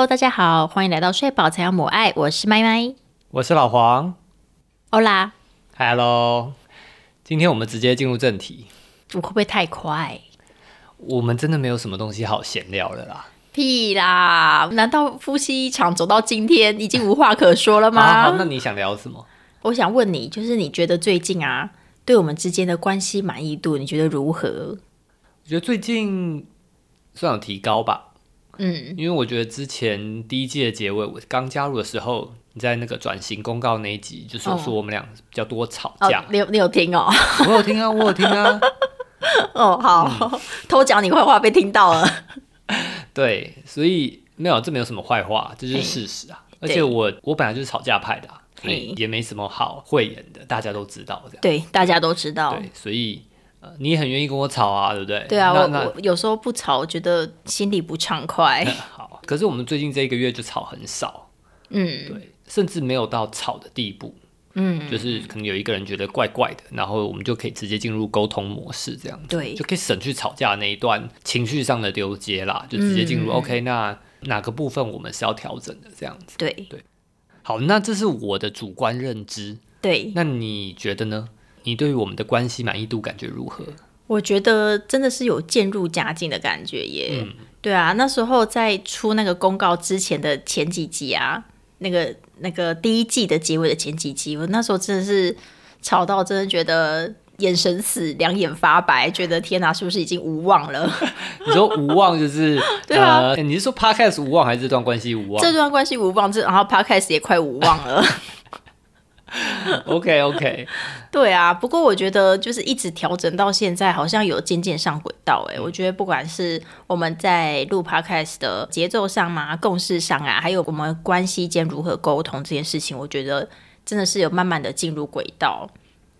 Hello，大家好，欢迎来到睡宝才要母爱，我是麦麦。我是老黄欧啦，，Hello。今天我们直接进入正题，我会不会太快？我们真的没有什么东西好闲聊的啦。屁啦！难道夫妻一场走到今天已经无话可说了好吗？好，那你想聊什么？我想问你，就是你觉得最近啊，对我们之间的关系满意度，你觉得如何？我觉得最近算有提高吧，嗯，因为我觉得之前第一季的结尾，我刚加入的时候，你在那个转型公告那一集，就是有说我们俩比较多吵哦架。，你有你有听哦？我有听啊，我有听啊。哦，好，偷讲你坏话被听到了。对，所以没有，这没有什么坏话，这就是事实啊。而且我我本来就是吵架派的、啊，所以也没什么好讳言的，大家都知道这样。对，大家都知道。对，所以呃，你也很愿意跟我吵啊，对不对？对啊，我我有时候不吵，我觉得心里不畅快。好，可是我们最近这一个月就吵很少，嗯。对，甚至没有到吵的地步，嗯，就是可能有一个人觉得怪怪的，然后我们就可以直接进入沟通模式，这样子，对。就可以省去吵架那一段情绪上的丢接啦，就直接进入、嗯。OK，那哪个部分我们是要调整的，这样子。对。对。好，那这是我的主观认知，对，那你觉得呢？你对于我们的关系满意度感觉如何？我觉得真的是有渐入佳境的感觉耶。嗯对啊，那时候在出那个公告之前的前几集啊，那个那个第一季的结尾的前几集，我那时候真的是吵到真的觉得眼神死，两眼发白，觉得天哪，是不是已经无望了？你说无望就是 对啊呃，你是说 podcast 无望还是这段关系无望这段关系无望，这然后 podcast 也快无望了。OK OK，对啊，不过我觉得就是一直调整到现在，好像有渐渐上轨道。哎，我觉得不管是我们在录 podcast 的节奏上嘛、共识上啊，还有我们关系间如何沟通这件事情，我觉得真的是有慢慢的进入轨道。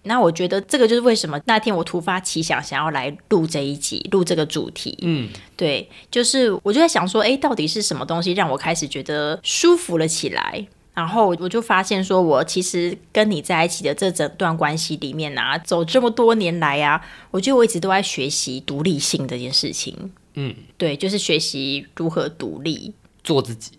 那我觉得这个就是为什么那天我突发奇想，想要来录这一集，录这个主题。嗯，对，就是我就在想说，哎，到底是什么东西让我开始觉得舒服了起来？然后我就发现说，我其实跟你在一起的这整段关系里面啊，走这么多年来啊，我觉得我一直都在学习独立性这件事情。嗯，对，就是学习如何独立。做自己。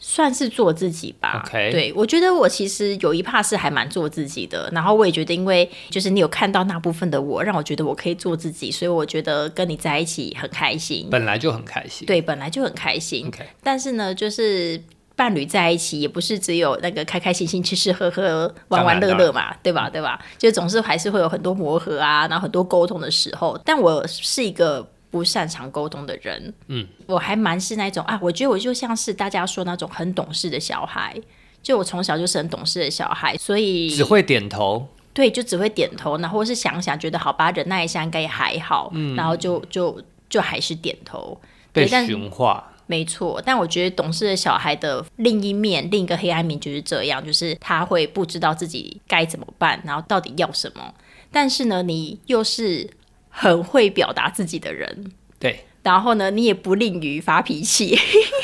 算是做自己吧。OK 对我觉得我其实有一 part 是还蛮做自己的，然后我也觉得，因为就是你有看到那部分的我，让我觉得我可以做自己，所以我觉得跟你在一起很开心。本来就很开心。对，本来就很开心。OK，但是呢，就是伴侣在一起，也不是只有那个开开心心、吃吃喝喝、玩玩乐乐嘛，对吧？对吧？就总是还是会有很多磨合啊，然后很多沟通的时候。但我是一个不擅长沟通的人，嗯，我还蛮是那种啊，我觉得我就像是大家说那种很懂事的小孩。就我从小就是很懂事的小孩，所以只会点头。对，就只会点头，然后或是想想觉得好吧，忍耐一下应该也还好，嗯然后就就就还是点头。被驯化。没错，但我觉得懂事的小孩的另一面，另一个黑暗面就是这样，就是他会不知道自己该怎么办，然后到底要什么。但是呢，你又是很会表达自己的人，对然后呢，你也不吝于发脾气。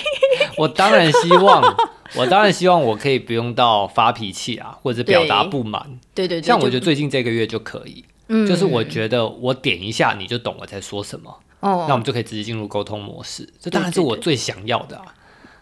我当然希望，我当然希望我可以不用到发脾气啊，或者表达不满。对对对，像我觉得最近这个月就可以，嗯就是我觉得我点一下你就懂我在说什么，哦，那我们就可以直接进入沟通模式。这当然是我最想要的啊。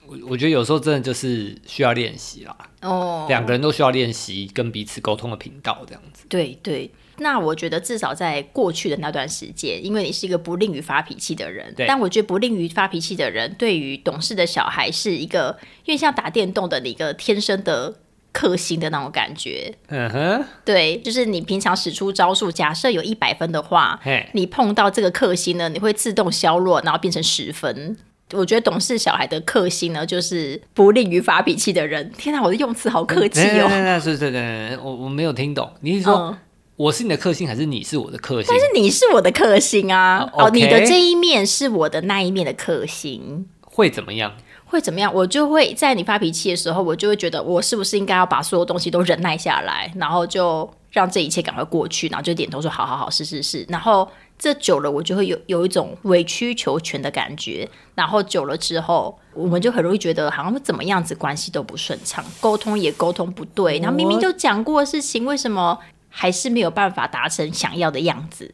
我我觉得有时候真的就是需要练习啦，哦，两个人都需要练习跟彼此沟通的频道，这样子。对对，那我觉得至少在过去的那段时间，因为你是一个不吝于发脾气的人，但我觉得不吝于发脾气的人，对于懂事的小孩是一个，因为像打电动的一个天生的克星的那种感觉。嗯哼，对，就是你平常使出招数，假设有一百分的话，嘿，你碰到这个克星呢，你会自动削弱，然后变成十分。我觉得懂事小孩的克星呢，就是不利于发脾气的人。天哪，我的用词好客气哦。是是是，我我没有听懂，你是说嗯，我是你的克星，还是你是我的克星？但是你是我的克星啊！哦哦，你的这一面是我的那一面的克星。会怎么样？会怎么样？我就会在你发脾气的时候，我就会觉得我是不是应该要把所有东西都忍耐下来，然后就让这一切赶快过去，然后就点头说好好好，是是是。然后这久了，我就会有有一种委曲求全的感觉。然后久了之后，我们就很容易觉得好像怎么样子关系都不顺畅，沟通也沟通不对。然后明明就讲过的事情，为什么还是没有办法达成想要的样子？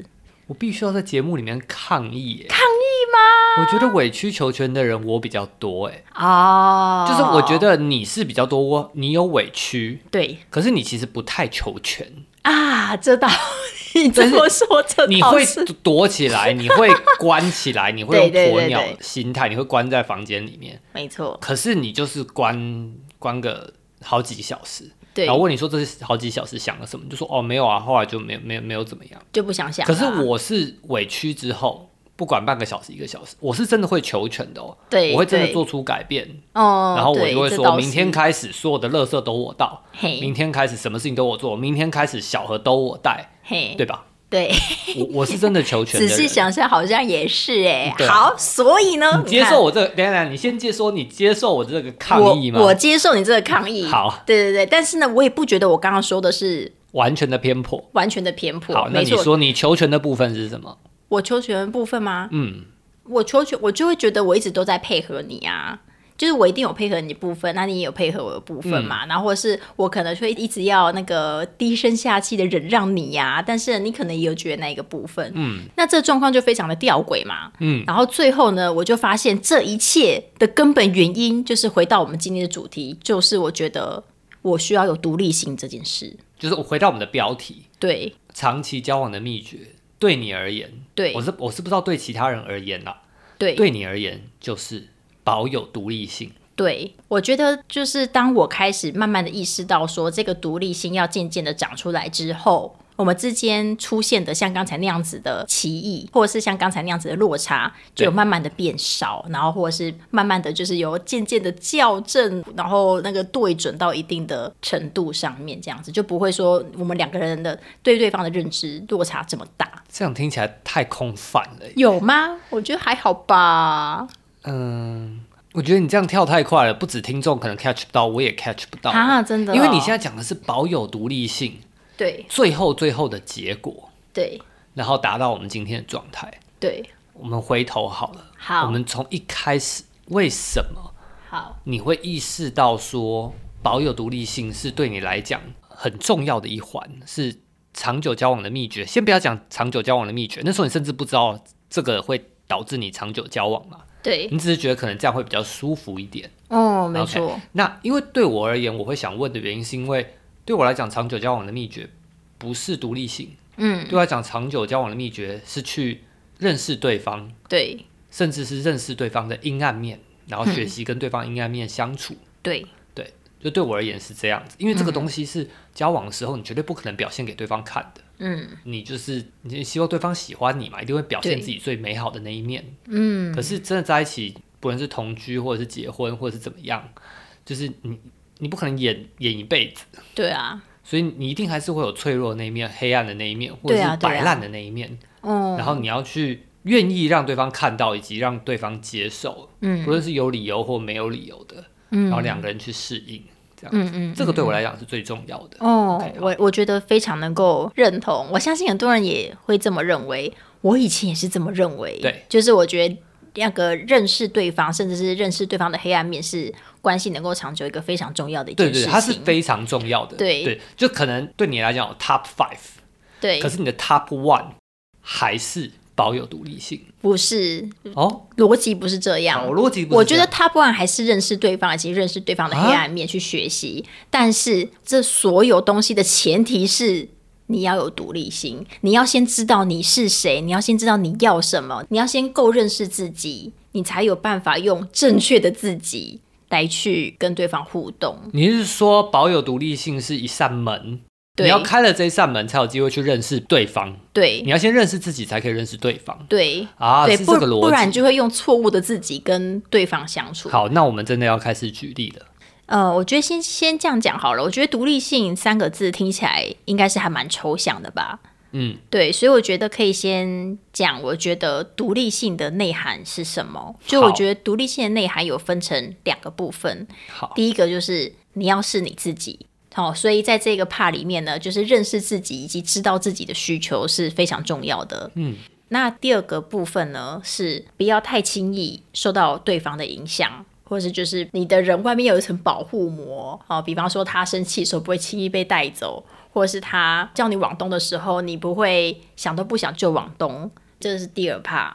我必须要在节目里面抗议耶，抗议吗？我觉得委曲求全的人我比较多哎、哦，就是我觉得你是比较多，你有委屈，对。可是你其实不太求全，啊，这倒 你这么说，这你会躲起来，你会关起来，你会用 对对鸵鸟心态，你会关在房间里面，没错，可是你就是关关个好几小时，对。然，后问你说这是好几小时想了什么，你就说哦没有啊，后来就没有没有没有怎么样。就不想想可。是我是委屈之后，不管半个小时一个小时，我是真的会求全的哦，对，我会真的做出改变，哦，然后我就会说明天开始所有的垃圾都我倒，嘿。明天开始什么事情都我做，明天开始小盒都我带，嘿，对吧？对，我我是真的求全。仔细想想，好像也是哎。好，所以呢，你接受我这个，等一下等下，你先接受，你接受我这个抗议吗？我我接受你这个抗议。好，对对对，但是呢，我也不觉得我刚刚说的是完全的偏颇。完全的偏颇。好，那，你说你求全的部分是什么？我求全的部分吗？嗯，我求全，我就会觉得我一直都在配合你啊。就是我一定有配合你的部分，那你也有配合我的部分嘛。嗯然后或者是我可能会一直要那个低声下气的忍让你呀、但是你可能也有觉得那一个部分，嗯，那这状况就非常的吊诡嘛，嗯。然后最后呢，我就发现这一切的根本原因就是回到我们今天的主题，就是我觉得我需要有独立性这件事。就是我回到我们的标题，对长期交往的秘诀，对你而言，对我是我是不知道对其他人而言啦，对对你而言就是保有独立性。对，我觉得就是当我开始慢慢的意识到说这个独立性要渐渐的长出来之后，我们之间出现的像刚才那样子的歧义，或者是像刚才那样子的落差，就有慢慢的变少，然后或者是慢慢的就是有渐渐的校正，然后那个对准到一定的程度上面，这样子就不会说我们两个人的对对方的认知落差这么大，这样听起来太空泛了。有吗？我觉得还好吧。嗯，我觉得你这样跳太快了，不止听众可能 catch 不到，我也 catch 不到。啊，真的哦、因为你现在讲的是保有独立性，对最后最后的结果，对然后达到我们今天的状态。对，我们回头好了，好，我们从一开始为什么好。你会意识到说保有独立性是对你来讲很重要的一环，是长久交往的秘诀。先不要讲长久交往的秘诀，那时候你甚至不知道这个会导致你长久交往嘛，对，你只是觉得可能这样会比较舒服一点。哦，没错那因为对我而言，我会想问的原因是因为对我来讲，长久交往的秘诀不是独立性，嗯，对我来讲，长久交往的秘诀是去认识对方，对甚至是认识对方的阴暗面，然后学习跟对方阴暗面相处。对就对我而言是这样子，因为这个东西是交往的时候你绝对不可能表现给对方看的。嗯，你就是你希望对方喜欢你嘛，一定会表现自己最美好的那一面。嗯，可是真的在一起，不论是同居或者是结婚或者是怎么样，就是你你不可能演演一辈子，对啊，所以你一定还是会有脆弱的那一面、黑暗的那一面，或者是摆烂的那一面。哦，然后你要去愿意让对方看到，以及让对方接受，嗯。不论是有理由或没有理由的，嗯。然后两个人去适应，这样。嗯嗯，这个对我来讲是最重要的。哦我我觉得非常能够认同，我相信很多人也会这么认为，我以前也是这么认为，对，就是我觉得。那个认识对方，甚至是认识对方的黑暗面，是关系能够长久一个非常重要的一件对对，事情。它是非常重要的。对对，就可能对你来讲有 top five，对可，是你的 top one 还是保有独立性不是哦。逻辑不是这样我。逻辑不是我觉得这样 Top One 还是认识对方，以及认识对方的黑暗面去学习。但是这所有东西的前提是你要有独立性，你要先知道你是谁，你要先知道你要什么，你要先够认识自己，你才有办法用正确的自己来去跟对方互动。你是说保有独立性是一扇门，对你要开了这一扇门才有机会去认识对方。对你要先认识自己，才可以认识对方对啊，对，不是这个逻辑。不然就会用错误的自己跟对方相处。好，那我们真的要开始举例了。呃，我觉得先先这样讲好了。我觉得独立性三个字听起来应该是还蛮抽象的吧？嗯，对，所以我觉得可以先讲，我觉得独立性的内涵是什么？就我觉得独立性的内涵有分成两个部分，好，第一个就是你要是你自己。好、所以在这个 part 里面呢，就是认识自己以及知道自己的需求是非常重要的。嗯，那第二个部分呢，是不要太轻易受到对方的影响，或是就是你的人外面有一层保护膜哦，比方说他生气的时候不会轻易被带走，或者是他叫你往东的时候，你不会想都不想就往东，这是第二 part。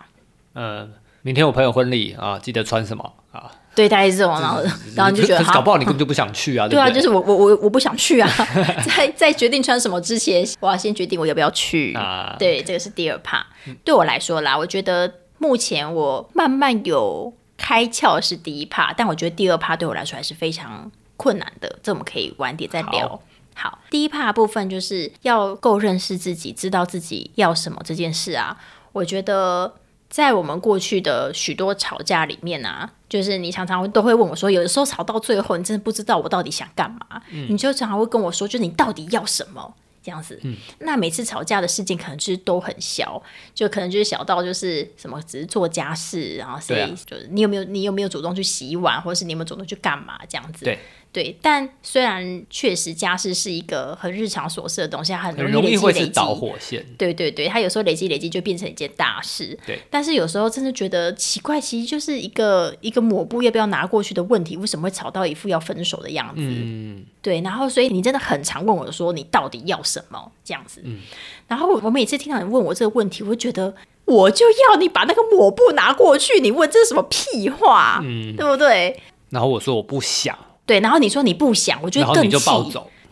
呃，明天我朋友婚礼啊，记得穿什么啊？对，大概是这种，然后然后你就觉得搞不好你根本就不想去啊，对啊，就是我我我我不想去啊，在在决定穿什么之前，我要先决定我要不要去。啊，对，这个是第二趴。对我来说啦，我觉得目前我慢慢有开窍是第一趴，但我觉得第二趴对我来说还是非常困难的。这我们可以晚点再聊。好好，第一趴部分就是要够认识自己，知道自己要什么这件事啊。我觉得在我们过去的许多吵架里面啊，就是你常常都会问我说，有的时候吵到最后，你真的不知道我到底想干嘛，你就常常会跟我说，就是你到底要什么。这样子，那每次吵架的事情可能就是都很小，就可能就是小到就是什么，只是做家事，然后谁、就是你有没有你有没有主动去洗碗，或者是你有没有主动去干嘛这样子。对对，但虽然确实家事是一个很日常琐事的东西，它很很容易累积累积。容易会是导火线。对对对，它有时候累积累积就变成一件大事。对，但是有时候真的觉得奇怪，其实就是一个一个抹布要不要拿过去的问题，为什么会吵到一副要分手的样子？嗯，对，然后所以你真的很常问我说你到底要什么这样子。嗯然后我我每次听到你问我这个问题，我会觉得我就要你把那个抹布拿过去，你问这是什么屁话，嗯对不对？然后我说我不想，对，然后你说你不想，我就得更气。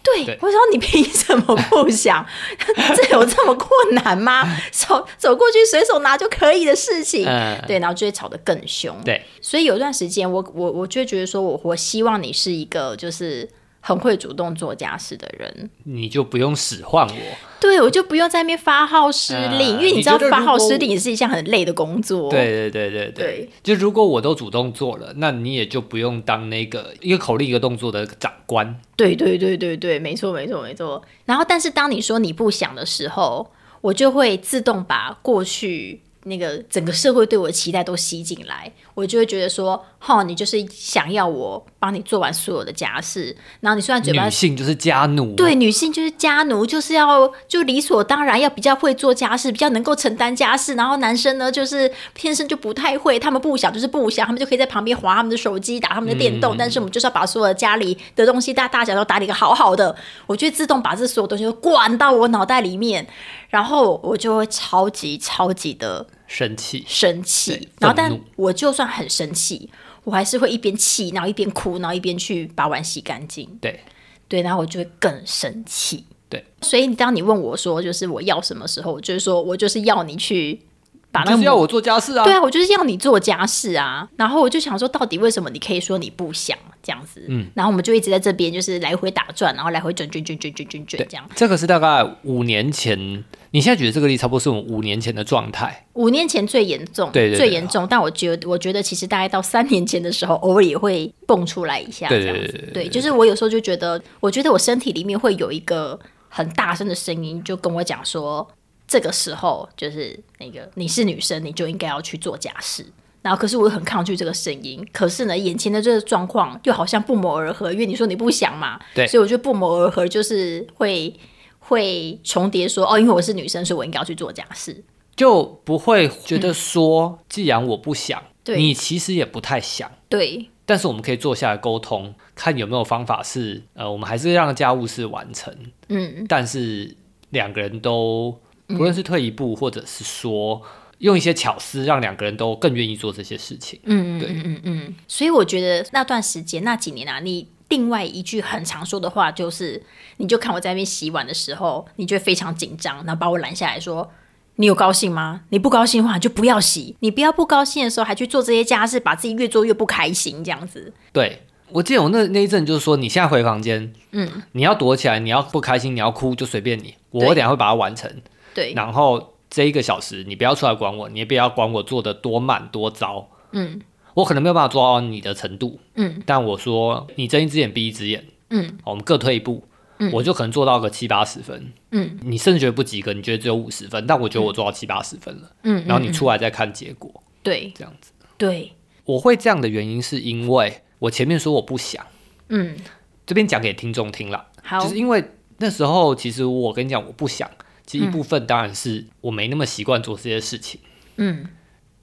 对，对我说你凭什么 不想？这有这么困难吗？走走过去随手拿就可以的事情，嗯，对，然后就会吵得更凶。对，所以有段时间我，我我就会觉得说我我希望你是一个就是很会主动做家事的人，你就不用使唤我。对我就不用在那边发号施令，啊因为你知道发号施令也是一项很累的工作。对对对对对就如果我都主动做了，那你也就不用当那个一个口令一个动作的长官。对对对对对，没错没错没错。然后，但是当你说你不想的时候，我就会自动把过去那个整个社会对我的期待都吸进来，我就会觉得说，哈，你就是想要我帮你做完所有的家事，然后你虽然嘴巴女性就是家奴，对，女性就是家奴，就是要就理所当然要比较会做家事，比较能够承担家事。然后男生呢，就是天生就不太会，他们不想就是不想，他们就可以在旁边划他们的手机，打他们的电动。但是我们就是要把所有的家里的东西大大小小都打理个好好的，我就会自动把这所有东西都灌到我脑袋里面，然后我就会超级超级的生气。生气。然后，但我就算很生气，我还是会一边气，然后一边哭，然后一边去把碗洗干净。对对，然后我就会更生气。对，所以当你问我说，就是我要什么时候，我就是说我就是要你去把那个就是要我做家事啊。对啊，我就是要你做家事啊。然后我就想说，到底为什么你可以说你不想这样子？嗯，然后我们就一直在这边就是来回打转，然后来回转转转转转转转这样。这个是大概五年前，你现在举的这个例，差不多是我们五年前的状态。五年前最严重，对对对最严重。但我觉得，我觉得其实大概到三年前的时候，偶尔也会蹦出来一下，这样子。对就是我有时候就觉得，我觉得我身体里面会有一个很大声的声音，就跟我讲说，这个时候就是那个你是女生，你就应该要去做家事。然后，可是我又很抗拒这个声音。可是呢，眼前的这个状况又好像不谋而合，因为你说你不想嘛，对所以我觉得不谋而合就是会会重叠说，哦，因为我是女生，所以我应该要去做家事。就不会觉得说，既然我不想，对你其实也不太想，对，但是我们可以坐下来沟通，看有没有方法是，呃，我们还是让家务事完成，嗯，但是两个人都不论是退一步，或者是说用一些巧思，让两个人都更愿意做这些事情。嗯嗯对嗯嗯嗯，所以我觉得那段时间那几年啊，你另外一句很常说的话就是，你就看我在那边洗碗的时候，你就非常紧张，然后把我拦下来说。你有高兴吗？你不高兴的话，你就不要洗。你不要不高兴的时候还去做这些家事，把自己越做越不开心，这样子。对我记得我那那一阵就是说，你现在回房间，嗯，你要躲起来，你要不开心，你要哭就随便你，我等下会把它完成。对，然后这一个小时你不要出来管我，你也不要管我做的多慢多糟，嗯。我可能没有办法做到你的程度，嗯。但我说你睁一只眼闭一只眼，嗯。我们各退一步，我就可能做到个七八十分，嗯。你甚至觉得不及格，你觉得只有五十分，但我觉得我做到七八十分了，嗯，然后你嗯出来再看结果，对。这样子。对，我会这样的原因是因为我前面说我不想，嗯，这边讲给听众听了，好。就是因为那时候其实我跟你讲我不想，其实一部分当然是我没那么习惯做这些事情。嗯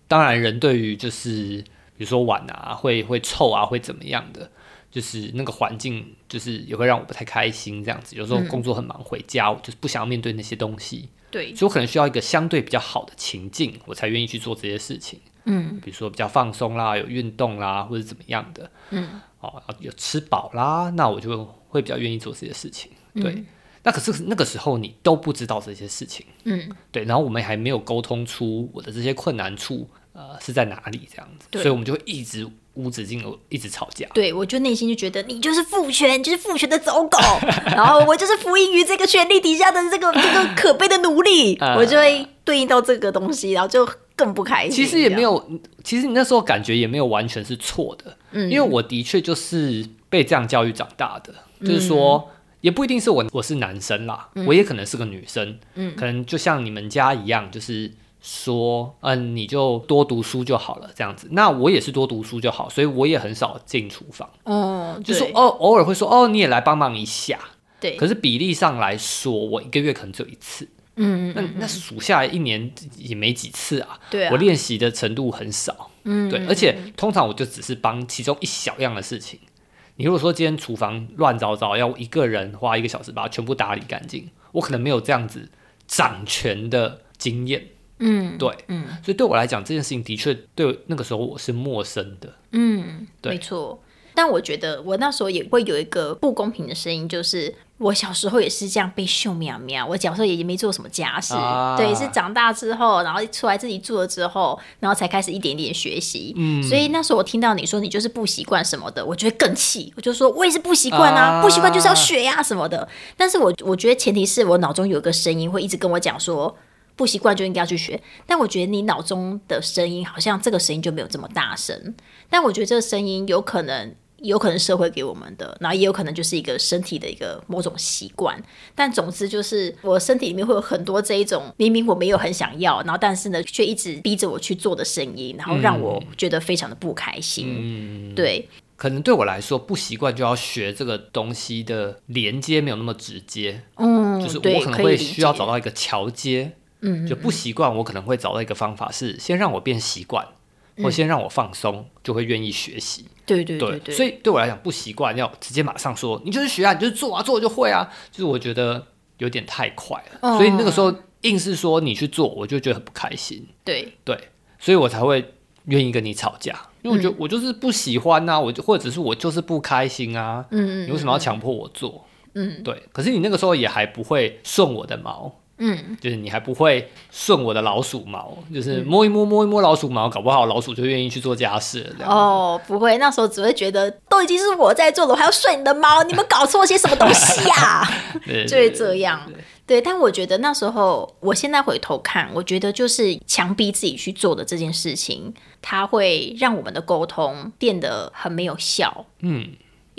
当然，人对于就是比如说碗啊，会会臭啊，会怎么样的，就是那个环境，就是也会让我不太开心。这样子，有时候工作很忙，回家我就是不想要面对那些东西。对，所以我可能需要一个相对比较好的情境，我才愿意去做这些事情。嗯比如说比较放松啦，有运动啦，或者怎么样的，嗯，哦，有吃饱啦，那我就会比较愿意做这些事情。对，那可是那个时候你都不知道这些事情，嗯，对，然后我们还没有沟通出我的这些困难处，呃，是在哪里这样子，所以我们就会一直无止境的一直吵架。对我就内心就觉得你就是父权，就是父权的走狗，然后我就是服膺于这个权力底下的这个 这个可悲的奴隶，呃我就会对应到这个东西，然后就更不开心。其实也没有，其实你那时候感觉也没有完全是错的，嗯。因为我的确就是被这样教育长大的，就是嗯。说。也不一定是我，我是男生啦，我也可能是个女生，嗯。可能就像你们家一样，就是说，嗯，你就多读书就好了，这样子。那我也是多读书就好，所以我也很少进厨房，嗯，就说哦，偶尔会说哦，你也来帮忙一下。对，可是比例上来说，我一个月可能只有一次，嗯嗯那那数下来一年也没几次啊。对啊，我练习的程度很少，嗯对，而且通常我就只是帮其中一小样的事情。你如果说今天厨房乱糟糟，要一个人花一个小时把它全部打理干净，我可能没有这样子掌权的经验，嗯对，嗯所以对我来讲，这件事情的确对那个时候我是陌生的，嗯，对没错。但我觉得我那时候也会有一个不公平的声音，就是我小时候也是这样被秀苗苗，我小时候也没做什么家事，啊对，是长大之后，然后出来自己住了之后，然后才开始一点点学习。嗯，所以那时候我听到你说你就是不习惯什么的，我觉得更气，我就说我也是不习惯啊，啊不习惯就是要学呀、什么的。但是我我觉得前提是我脑中有一个声音会一直跟我讲说。不习惯就应该要去学，但我觉得你脑中的声音好像这个声音就没有这么大声，但我觉得这个声音有可能有可能社会给我们的，然后也有可能就是一个身体的一个某种习惯。但总之就是我身体里面会有很多这一种明明我没有很想要，然后但是呢却一直逼着我去做的声音，然后让我觉得非常的不开心。嗯，对，可能对我来说不习惯就要学这个东西的连接没有那么直接，嗯，就是我可能会需要找到一个桥接，嗯，就不习惯，我可能会找到一个方法是先让我变习惯，嗯或先让我放松，就会愿意学习。对对对对，所以对我来讲不习惯，要直接马上说你就是学啊，你就是做啊，做就会啊，就是我觉得有点太快了，哦所以那个时候硬是说你去做，我就觉得很不开心，对。对，所以我才会愿意跟你吵架，因为我觉得嗯。我就是不喜欢呐、我就或者是我就是不开心啊，嗯你为什么要强迫我做？嗯。对，可是你那个时候也还不会顺我的毛，嗯，就是你还不会顺我的老鼠毛，就是摸一摸摸一摸老鼠毛，搞不好老鼠就愿意去做家事了。哦，不会，那时候只会觉得都已经是我在做了，我还要顺你的猫，你们搞错些什么东西 呀、对就会这样。对，但我觉得那时候，我现在回头看，我觉得就是强逼自己去做的这件事情，它会让我们的沟通变得很没有效。嗯，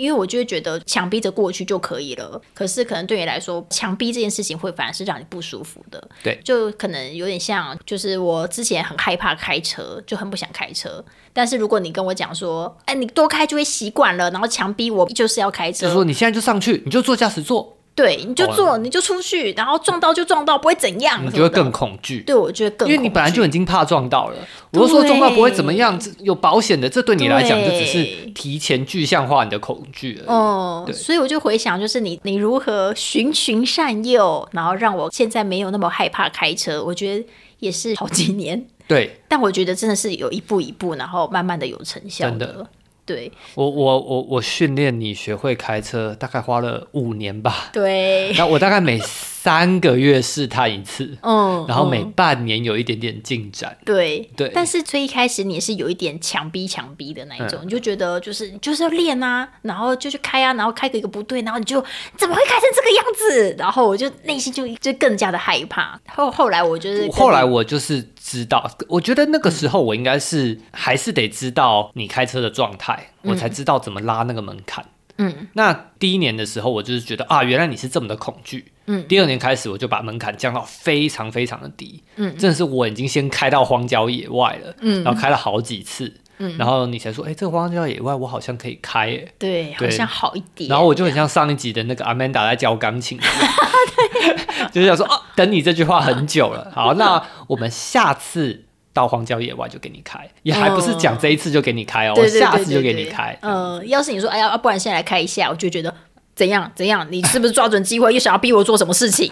因为我就会觉得强逼着过去就可以了，可是可能对你来说，强逼这件事情会反而是让你不舒服的。对，就可能有点像，就是我之前很害怕开车，就很不想开车。但是如果你跟我讲说，哎，你多开就会习惯了，然后强逼我就是要开车，就是说你现在就上去，你就坐驾驶座，对，你就做，你就出去，然后撞到就撞到，不会怎样，你就会更恐惧。对我觉得更，因为你本来就已经怕撞到了，我是说撞到不会怎么样，这有保险的，这对你来讲就只是提前具象化你的恐惧而已。哦，所以我就回想，就是你你如何循循善诱，然后让我现在没有那么害怕开车，我觉得也是好几年，对。但我觉得真的是有一步一步，然后慢慢的有成效真的对我，我我我训练你学会开车，大概花了五年吧。对，那我大概每三个月试探一次，嗯，然后每嗯半年有一点点进展。对对但是最一开始你也是有一点强逼强逼的那一嗯种，你就觉得就是你就是要练啊，然后就去开啊，然后开个一个不对，然后你就怎么会开成这个样子？然后我就内心就就更加的害怕。后后来我就是后来我就是知道，我觉得那个时候我应该是还是得知道你开车的状态，我才知道怎么拉那个门槛。嗯那第一年的时候，我就是觉得啊，原来你是这么的恐惧。嗯第二年开始，我就把门槛降到非常非常的低。嗯真的是我已经先开到荒郊野外了，嗯然后开了好几次，嗯然后你才说，哎、这个荒郊野外我好像可以开哎。对，好像好一点。然后我就很像上一集的那个 Amanda 在教钢琴 就是想说哦，等你这句话很久了。好，那我们下次到荒郊野外就给你开，也还不是讲这一次就给你开哦，对对对我下次就给对对你开。呃，要是你说哎呀，啊不然现在来开一下，我就觉得怎样怎样？你是不是抓准机会又想要逼我做什么事情？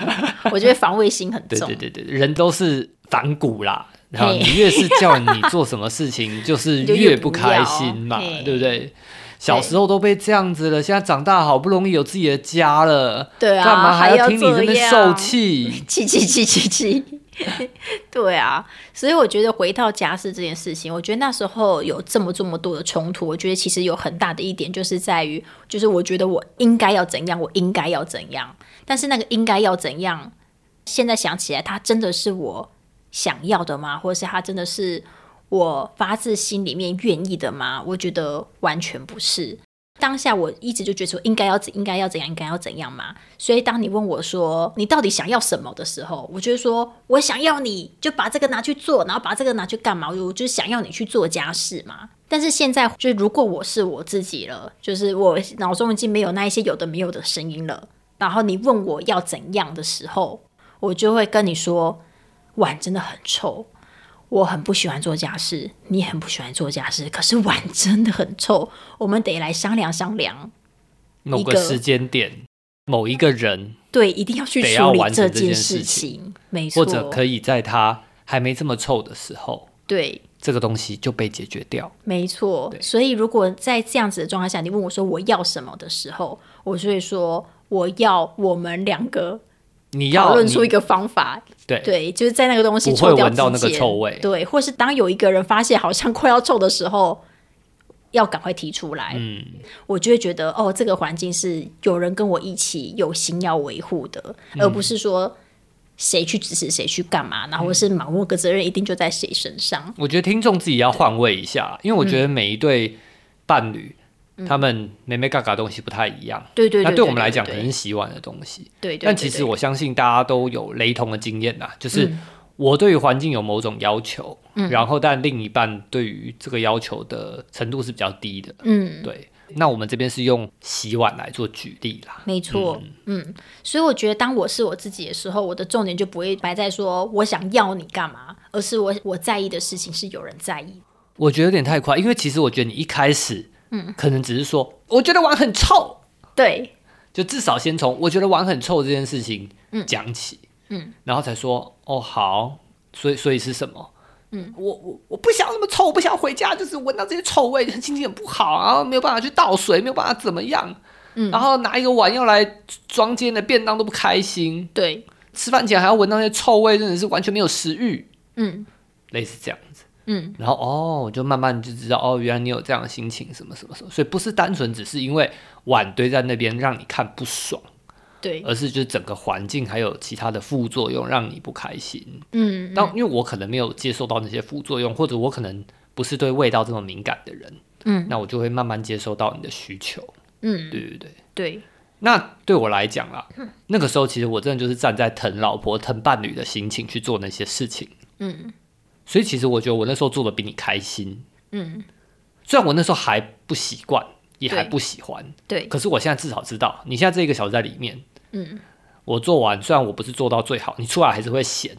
我觉得防卫心很对重。对对对，人都是反骨啦。然后你越是叫你做什么事情，就是越不开心嘛 嘿，对不对？小时候都被这样子了，现在长大好不容易有自己的家了，对啊干嘛还要要听你这边受气？气气气气气，对啊，所以我觉得回到家事这件事情，我觉得那时候有这么这么多的冲突，我觉得其实有很大的一点就是在于，就是我觉得我应该要怎样，我应该要怎样，但是那个应该要怎样，现在想起来，它真的是我想要的吗？或者是它真的是我发自心里面愿意的吗？我觉得完全不是。当下我一直就觉得说应该要怎应该要怎样应该要怎样嘛，所以当你问我说你到底想要什么的时候，我就说我想要你就把这个拿去做，然后把这个拿去干嘛？我就想要你去做家事嘛。但是现在就如果我是我自己了，就是我脑中已经没有那一些有的没有的声音了，然后你问我要怎样的时候，我就会跟你说碗真的很臭。我很不喜欢做家事，你很不喜欢做家事，可是碗真的很臭，我们得来商量商量。某个时间点，某一个人，对，一定要去处理这件件事情，没错，或者可以在他还没这么臭的时候，对，这个东西就被解决掉。没错。所以如果在这样子的状态下，你问我说我要什么的时候，我就会说我要我们两个你要讨论出一个方法，对。对，就是在那个东西不会臭掉闻到那个臭味。对，或是当有一个人发现好像快要臭的时候，要赶快提出来，嗯，我就会觉得哦，这个环境是有人跟我一起有心要维护的，嗯。而不是说谁去指使谁去干嘛，然后或是某个责任一定就在谁身上。我觉得听众自己要换位一下，因为我觉得每一对伴侣，他们美美嘎嘎东西不太一样。对对对那对我们来讲，可对能是洗碗的东西，对对，但其实我相信大家都有雷同的经验呐，就是嗯我对于环境有某种要求，然后但另一半对于这个要求的程度是比较低的。嗯，对，那我们这边是用洗碗来做举例啦。没错，嗯。所以我觉得当我是我自己的时候，我的重点就不会摆在说我想要你干嘛，而是我我在意的事情是有人在意。我觉得有点太快，因为其实我觉得你一开始，嗯，可能只是说，我觉得碗很臭，对。就至少先从我觉得碗很臭这件事情讲起，嗯，然后才说哦好，所以所以是什么？嗯，我我我不想那么臭，我不想回家就是闻到这些臭味，心情很不好，然后没有办法去倒水，没有办法怎么样，嗯，然后拿一个碗要来装今天的便当都不开心，对，吃饭前还要闻到那些臭味，真的是完全没有食欲，嗯。类似这样。子。嗯，然后哦，我就慢慢就知道哦，原来你有这样的心情，什么什么什么，所以不是单纯只是因为碗堆在那边让你看不爽，对，而是就是整个环境还有其他的副作用让你不开心。嗯但因为我可能没有接受到那些副作用，或者我可能不是对味道这么敏感的人，嗯，那我就会慢慢接受到你的需求。嗯。对对对。对，那对我来讲啦，那个时候其实我真的就是站在疼老婆、疼伴侣的心情去做那些事情。嗯所以其实我觉得我那时候做的比你开心。嗯。虽然我那时候还不习惯，也还不喜欢，对，可是我现在至少知道，你现在这一个小时在里面，嗯。我做完，虽然我不是做到最好，你出来还是会咸，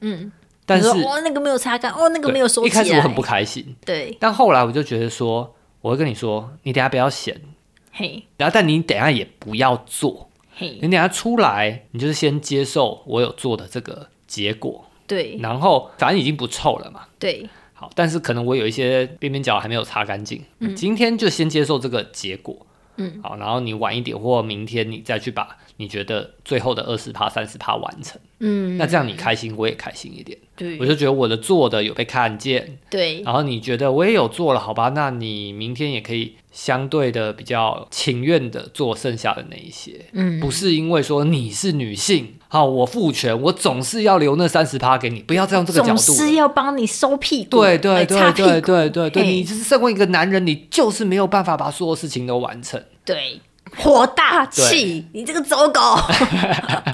嗯，但是哦那个没有擦干，哦那个对没有收一开始我很不开心，对，但后来我就觉得说，我会跟你说，你等下不要嫌，嘿。然后但你等下也不要做，嘿，你等下出来，你就是先接受我有做的这个结果，对。然后反正已经不臭了嘛。对。好，但是可能我有一些边边角还没有擦干净，今天就先接受这个结果，嗯，好，然后你晚一点或明天你再去把你觉得最后的二十趴、三十趴完成，嗯，那这样你开心，我也开心一点，对。我就觉得我的做的有被看见，对。然后你觉得我也有做了，好吧，那你明天也可以相对的比较情愿的做剩下的那一些，嗯。不是因为说你是女性，好，我父权，我总是要留那三十趴给你，不要再用这个角度总。是要帮你收屁股，对对对对对对，你就是身为一个男人，你就是没有办法把所有事情都完成。对，火大气，你这个走狗，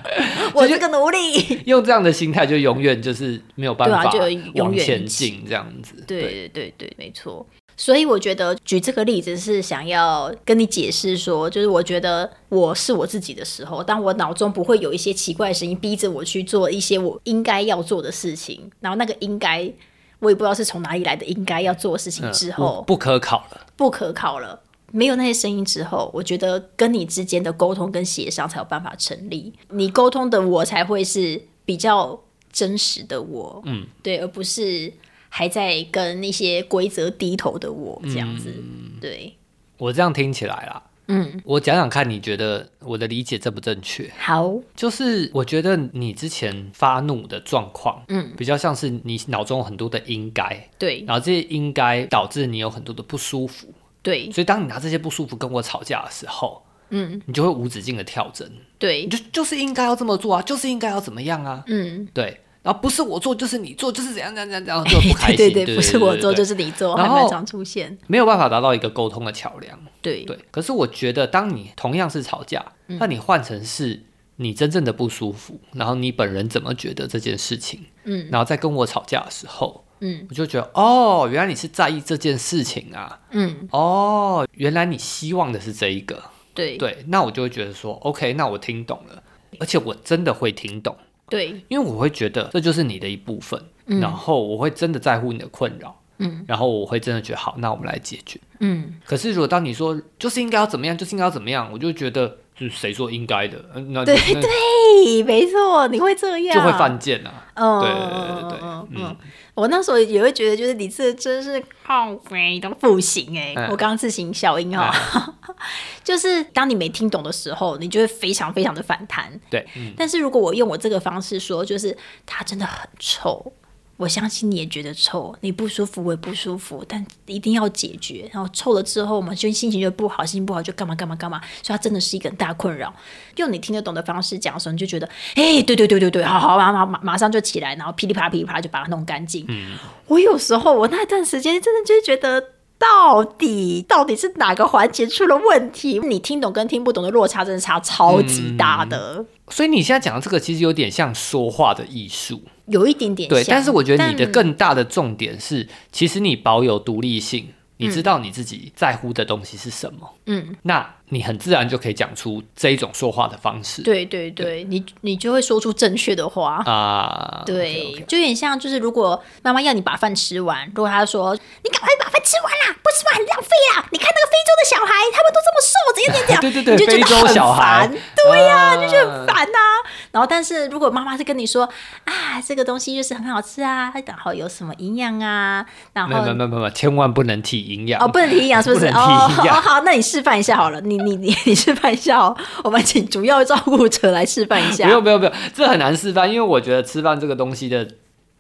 我这个奴隶。用这样的心态，就永远就是没有办法啊就永往前远进，这样子。对对对对，没错。所以我觉得举这个例子是想要跟你解释说，就是我觉得我是我自己的时候，当我脑中不会有一些奇怪的声音逼着我去做一些我应该要做的事情，然后那个应该我也不知道是从哪里来的应该要做的事情嗯之后不不可考了。不可考了，没有那些声音之后，我觉得跟你之间的沟通跟协商才有办法成立。你沟通的我才会是比较真实的我，嗯，对，而不是还在跟那些规则低头的我这样子。对，我这样听起来啦，嗯，我讲讲看，你觉得我的理解正不正确？好，就是我觉得你之前发怒的状况，嗯，比较像是你脑中有很多的应该，对，然后这些应该导致你有很多的不舒服。对，所以当你拿这些不舒服跟我吵架的时候，嗯，你就会无止境的跳针，对，你就就是应该要这么做啊，就是应该要怎么样啊，嗯，对，然后不是我做就是你做，就是怎样怎样怎样，就不开心，对对，不是我做就是你做，然后常出现，没有办法达到一个沟通的桥梁，对。对。可是我觉得，当你同样是吵架，那你换成是你真正的不舒服，然后你本人怎么觉得这件事情，嗯，然后再跟我吵架的时候。嗯，我就觉得哦，原来你是在意这件事情啊。嗯，哦，原来你希望的是这一个。对对，那我就会觉得说，OK，那我听懂了，而且我真的会听懂。对，因为我会觉得这就是你的一部分，然后我会真的在乎你的困扰。嗯，然后我会真的觉得好，那我们来解决。嗯，可是如果当你说就是应该要怎么样，就是应该要怎么样，我就觉得就是谁说应该的？那对对，没错，你会这样就会犯贱啊。嗯，对对对对，嗯。我那时候也会觉得，就是你这真是好肥的不行哎！我刚刚自行小音哈，就是当你没听懂的时候，你就会非常非常的反弹。对，但是如果我用我这个方式说，就是它真的很臭。我相信你也觉得臭，你不舒服我也不舒服，但一定要解决。然后臭了之后，我们就心情就不好，心情不好就干嘛干嘛干嘛。所以它真的是一个很大困扰。用你听得懂的方式讲的时候，你就觉得，哎，对对对对对，好好马马马马上就起来，然后噼里啪啦噼里啪啦就把它弄干净。嗯，我有时候我那段时间真的就觉得，到底到底是哪个环节出了问题？你听懂跟听不懂的落差真的差超级大的。所以你现在讲的这个，其实有点像说话的艺术。有一点点对，但是我觉得你的更大的重点是，其实你保有独立性，你知道你自己在乎的东西是什么，嗯，那。你很自然就可以讲出这一种说话的方式。对对对，你你就会说出正确的话啊。对，就有点像，就是如果妈妈要你把饭吃完，如果她说你赶快把饭吃完啦，不吃饭很浪费啊！你看那个非洲的小孩，他们都这么瘦，怎样怎样？对对对，你就觉得很烦。对呀，就觉得很烦呐。然后，但是如果妈妈是跟你说啊，这个东西就是很好吃啊，然后有什么营养啊，然后没有没有没有，千万不能提营养哦，不能提营养，是不是？哦，好，好，那你示范一下好了，你。你你 你示范一下哦，我们请主要照顾者来示范一下。不用不用不用，这很难示范，因为我觉得吃饭这个东西的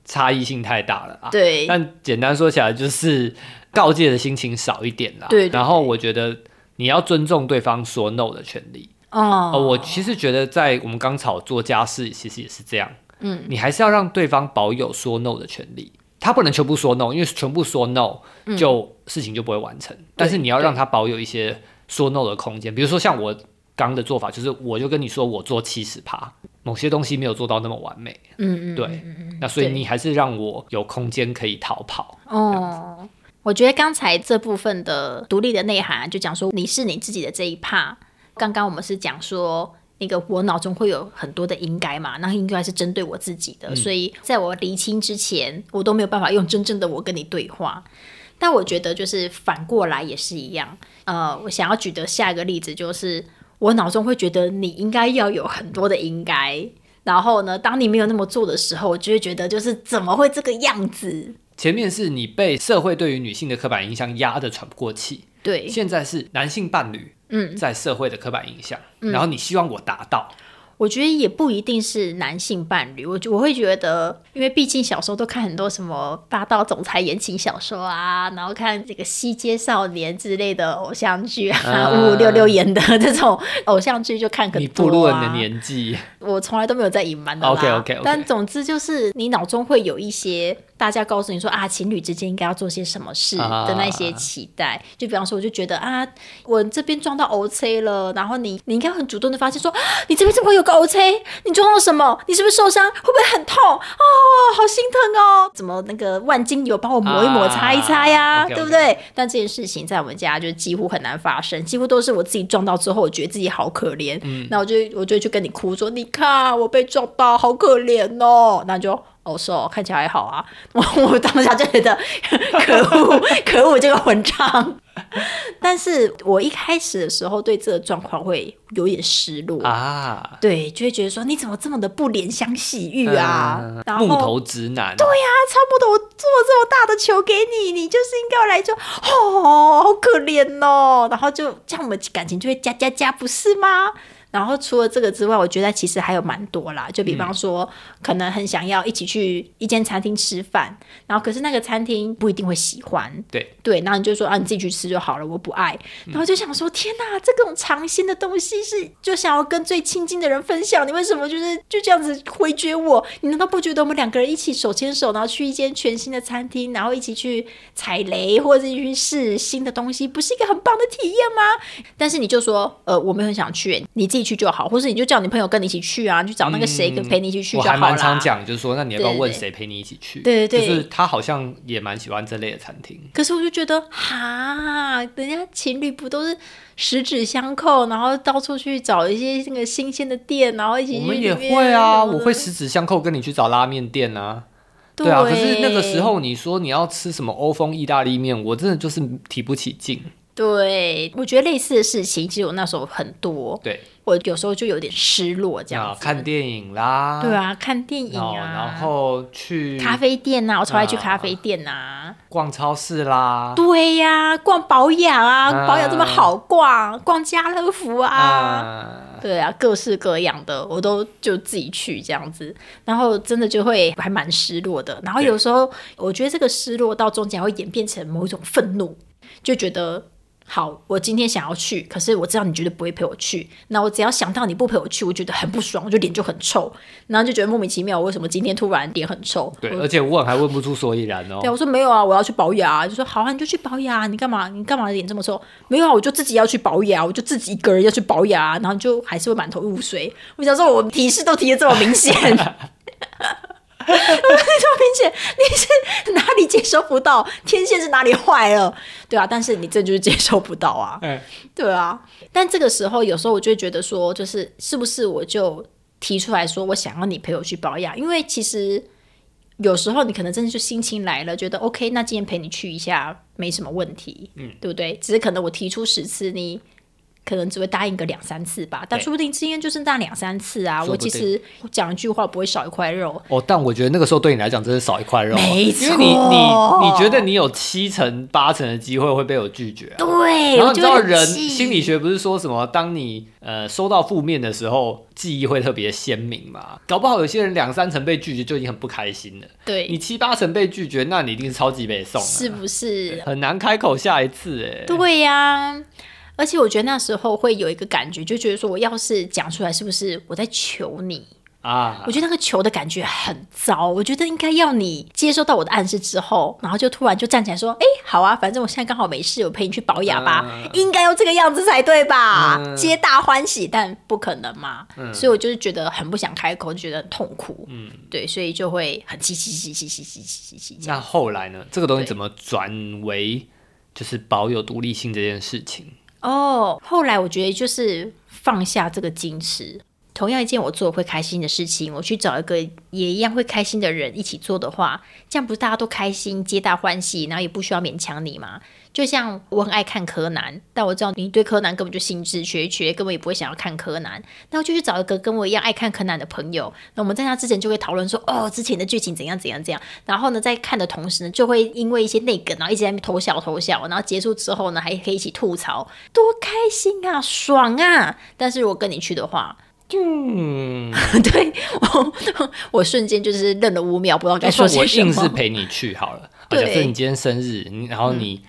差异性太大了啊。对。但简单说起来，就是告诫的心情少一点啦。对。然后我觉得你要尊重对方说 no 的权利。哦。我其实觉得在我们刚吵做家事，其实也是这样。嗯。你还是要让对方保有说 no 的权利。他不能全部说 no，因为全部说 no 就事情就不会完成。但是你要让他保有一些。说 no 的空间，比如说像我刚的做法，就是我就跟你说我做七十趴，某些东西没有做到那么完美，嗯嗯，对，那所以你还是让我有空间可以逃跑。哦，我觉得刚才这部分的独立的内涵，就讲说你是你自己的这一趴。刚刚我们是讲说那个我脑中会有很多的应该嘛，那应该是针对我自己的，所以在我厘清之前，我都没有办法用真正的我跟你对话。但我觉得就是反过来也是一样。呃，我想要举的下一个例子就是，我脑中会觉得你应该要有很多的应该，然后呢，当你没有那么做的时候，我就会觉得就是怎么会这个样子？前面是你被社会对于女性的刻板印象压得喘不过气，对，现在是男性伴侣嗯在社会的刻板印象，然后你希望我达到。我觉得也不一定是男性伴侣，我我会觉得，因为毕竟小时候都看很多什么霸道总裁言情小说啊，然后看这个西街少年之类的偶像剧啊，五五六六演的 这种偶像剧就看很多啊。你步入你的年纪，我从来都没有在隐瞒的。OK OK，但总之就是你脑中会有一些。大家告诉你说啊，情侣之间应该要做些什么事的那些期待，就比方说，我就觉得啊，我这边撞到 O C 了，然后你你应该很主动的发现说，你这边怎么会有个 O C？你撞到什么？你是不是受伤？会不会很痛？哦，好心疼哦！怎么那个万金油帮我抹一抹、擦一擦呀？对不对？但这件事情在我们家就几乎很难发生，几乎都是我自己撞到之后，我觉得自己好可怜，那我就我就去跟你哭说，你看我被撞到，好可怜哦，那就。哦，是哦，看起来还好啊。我 我当下就觉得 可恶，可恶，这个混账。但是我一开始的时候对这个状况会有点失落，啊，对，就会觉得说你怎么这么的不怜香惜玉啊？嗯然后木头直男，对呀、超木头，我做了这么大的球给你，你就是应该要来就哦，好可怜哦。然后就这样，我们感情就会加加加，不是吗？然后除了这个之外，我觉得其实还有蛮多啦。就比方说，可能很想要一起去一间餐厅吃饭，然后可是那个餐厅不一定会喜欢，对对，然后你就说啊，你自己去吃就好了，我不爱。然后就想说，天哪，这种尝鲜的东西是就想要跟最亲近的人分享，你为什么就是就这样子回绝我？你难道不觉得我们两个人一起手牵手，然后去一间全新的餐厅，然后一起去踩雷或者是去试新的东西，不是一个很棒的体验吗？但是你就说，呃，我没有很想去，你自己去就好，或是你就叫你朋友跟你一起去啊，去找那个谁跟陪你一起去我还。蛮常讲，就是说，那你要不要问谁陪你一起去？对对对就是他好像也蛮喜欢这类的餐厅。可是我就觉得，哈，人家情侣不都是十指相扣，然后到处去找一些那个新鲜的店，然后一起去我们也会啊，我会十指相扣跟你去找拉面店啊。对啊，可是那个时候你说你要吃什么欧风意大利面，我真的就是提不起劲。对，我觉得类似的事情，其实我那时候很多，对，我有时候就有点失落这样啊，子。看电影啦，对啊，看电影哦，啊，然后去咖啡店呐、我超爱去啊咖啡店呐、逛超市啦，对呀、逛保养啊，啊。保养这么好逛，逛家乐福啊。啊，对啊，各式各样的我都就自己去这样子，然后真的就会还蛮失落的。然后有时候我觉得这个失落到中间会演变成某一种愤怒，就觉得好，我今天想要去，可是我知道你绝对不会陪我去，那我只要想到你不陪我去，我觉得很不爽，我就脸就很臭，然后就觉得莫名其妙，我为什么今天突然脸很臭？对，而且问还问不出所以然哦对，。我说没有啊，我要去保养。啊就说好啊，你就去保养。啊你干嘛？你干嘛脸这么臭？没有啊，我就自己要去保养，我就自己一个人要去保养，然后就还是会满头雾水。我想说，我提示都提的这么明显，这么明显，你是哪里接收不到？天线是哪里坏了？对啊，但是你这就是接收不到啊。哎，对啊，但这个时候有时候我就会觉得说，就是是不是我就提出来说我想要你陪我去保养，因为其实有时候你可能真的就心情来了，觉得 OK，那今天陪你去一下没什么问题，嗯，对不对？只是可能我提出十次，你可能只会答应个两三次吧，但说不定今天就是那两三次啊，我其实讲一句话不会少一块肉，哦，但我觉得那个时候对你来讲真是少一块肉。你错。你你觉得你有七成八成的机会会被我拒绝啊。对，然后你知道人心理学不是说什么，当你呃收到负面的时候，记忆会特别鲜明嘛？搞不好有些人两三成被拒绝就已经很不开心了，对。你，七八成被拒绝，那你一定是超级被送，是不是？很难开口下一次哎。对呀、而且我觉得那时候会有一个感觉，就觉得说我要是讲出来，是不是我在求你？啊我，觉得那个求的感觉很糟。我觉得应该要你接收到我的暗示之后，然后就突然就站起来说：“哎、好啊，反正我现在刚好没事，我陪你去保养吧。嗯应该要这个样子才对吧？嗯皆大欢喜，但不可能嘛。所以我就是觉得很不想开口，就觉得很痛苦。嗯，对，所以就会很气气气气气气气气气这样。那后来呢？这个东西怎么转为就是保有独立性这件事情？哦，后来我觉得就是放下这个矜持。同样一件我做会开心的事情，我去找一个也一样会开心的人一起做的话，这样不是大家都开心，皆大欢喜，然后也不需要勉强你吗？就像我很爱看柯南，但我知道你对柯南根本就兴致缺缺，根本也不会想要看柯南，那我就去找一个跟我一样爱看柯南的朋友，那我们在那之前就会讨论说，哦，之前的剧情怎样怎样怎样，然后呢，在看的同时呢，就会因为一些内梗，然后一直在那边偷笑偷笑，然后结束之后呢，还可以一起吐槽，多开心啊，爽啊！但是如果跟你去的话，嗯，对我，我瞬间就是愣了五秒，不知道该说些什么我硬是。陪你去好了。啊对嗯假设你今天生日，你然后你、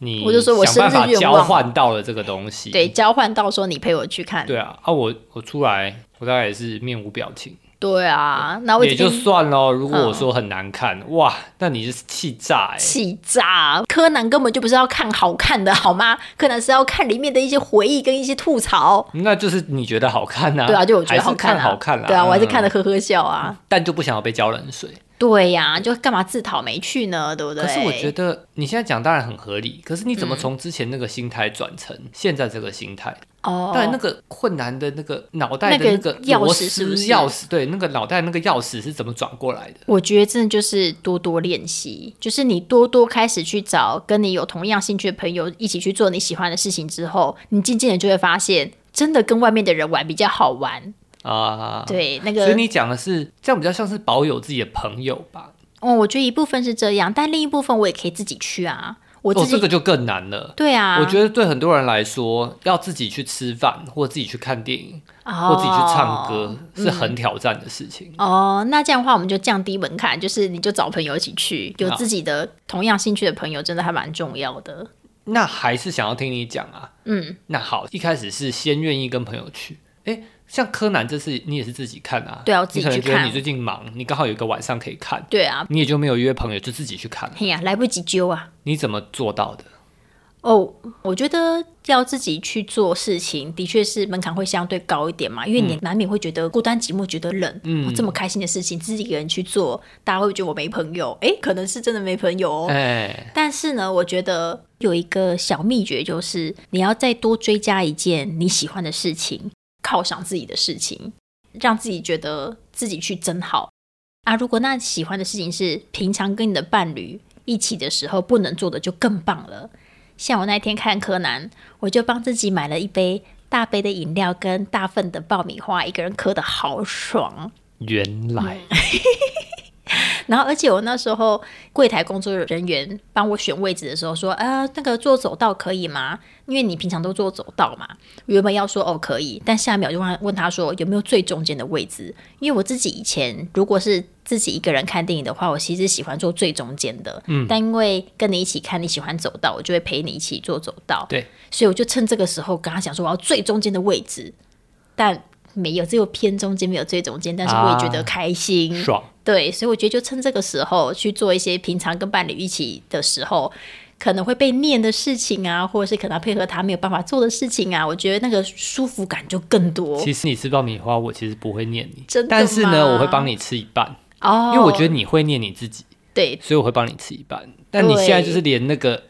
你我就说我想办法交生日愿望换到了这个东西。对，交换到说你陪我去看，对啊，啊我我出来，我大概也是面无表情，对啊，那我也就算了。如果我嗯说很难看，哇，那你是气炸哎、气炸！柯南根本就不是要看好看的，好吗？柯南是要看里面的一些回忆跟一些吐槽。那就是你觉得好看啊？对啊，就我觉得好看啊，好看啦。对啊，我还是看嗯的呵呵笑啊。但就不想要被浇冷水。对呀、就干嘛自讨没趣呢？对不对？可是我觉得你现在讲当然很合理，可是你怎么从之前那个心态转成现在这个心态？哦，当然，那个困难的那个脑袋的那那个个钥匙是不是钥匙，对，那个脑袋那个钥匙是怎么转过来的？我觉得真的就是多多练习，就是你多多开始去找跟你有同样兴趣的朋友一起去做你喜欢的事情之后，你渐渐的就会发现，真的跟外面的人玩比较好玩。啊，对，那个所以你讲的是这样，比较像是保有自己的朋友吧？哦，我觉得一部分是这样，但另一部分我也可以自己去啊。我这个就更难了。对啊，我觉得对很多人来说，要自己去吃饭，或自己去看电影，得或自己去唱歌，是很挑战的事情。哦，那这样的话，我们就降低门槛，就是你就找朋友一起去，有自己的同样兴趣的朋友，真的还蛮重要的。那还是想要听你讲啊。嗯，那好，一开始是先愿意跟朋友去。哎，像柯南这次你也是自己看啊？对啊我自己你可能去看觉得你最近忙，你刚好有一个晚上可以看，对啊，你也就没有约朋友，就自己去看。嘿呀，来不及揪啊。你怎么做到的？哦，我觉得要自己去做事情，的确是门槛会相对高一点嘛，因为你难免会觉得孤单寂寞，觉得冷。嗯、这么开心的事情，自己一个人去做，大家会觉得我没朋友。哎，可能是真的没朋友哦。哎，但是呢，我觉得有一个小秘诀，就是你要再多追加一件你喜欢的事情，犒赏自己的事情，让自己觉得自己去真好啊。如果那喜欢的事情是平常跟你的伴侣一起的时候不能做的，就更棒了。像我那天看柯南，我就帮自己买了一杯大杯的饮料跟大份的爆米花，一个人嗑的好爽。原来 然后，而且我那时候柜台工作人员帮我选位置的时候说：“啊，那个坐走道可以吗？因为你平常都坐走道嘛。”原本要说哦可以，但下一秒就问问他说有没有最中间的位置？因为我自己以前如果是自己一个人看电影的话，我其实喜欢坐最中间的。嗯，但因为跟你一起看，你喜欢走道，我就会陪你一起坐走道。对，所以我就趁这个时候跟他讲说我要最中间的位置，但没有，只有偏中间，没有最中间。但是我也觉得开心。爽。对，所以我觉得就趁这个时候去做一些平常跟伴侣一起的时候可能会被念的事情啊，或者是可能配合他没有办法做的事情啊，我觉得那个舒服感就更多。其实你吃爆米花，我其实不会念你，真的但是呢，我会帮你吃一半，哦，因为我觉得你会念你自己，对，所以我会帮你吃一半。但你现在就是连那个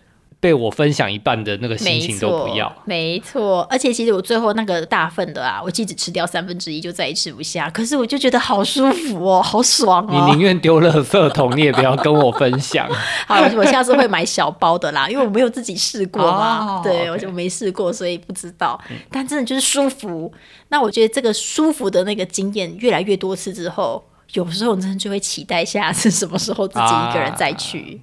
被我分享一半的那个心情都，不要，没错。而且其实我最后那个大份的啊，我其实只吃掉三分之一，就再也吃不下。可是我就觉得好舒服哦，好爽你哦。宁愿丢垃圾桶，你也不要跟我分享。好，我下次会买小包的啦，因为我没有自己试过嘛。哦对，我就没试过，所以不知道。但真的就是舒服。那我觉得这个舒服的那个经验越来越多次之后，有时候真的就会期待下次什么时候自己一个人再去。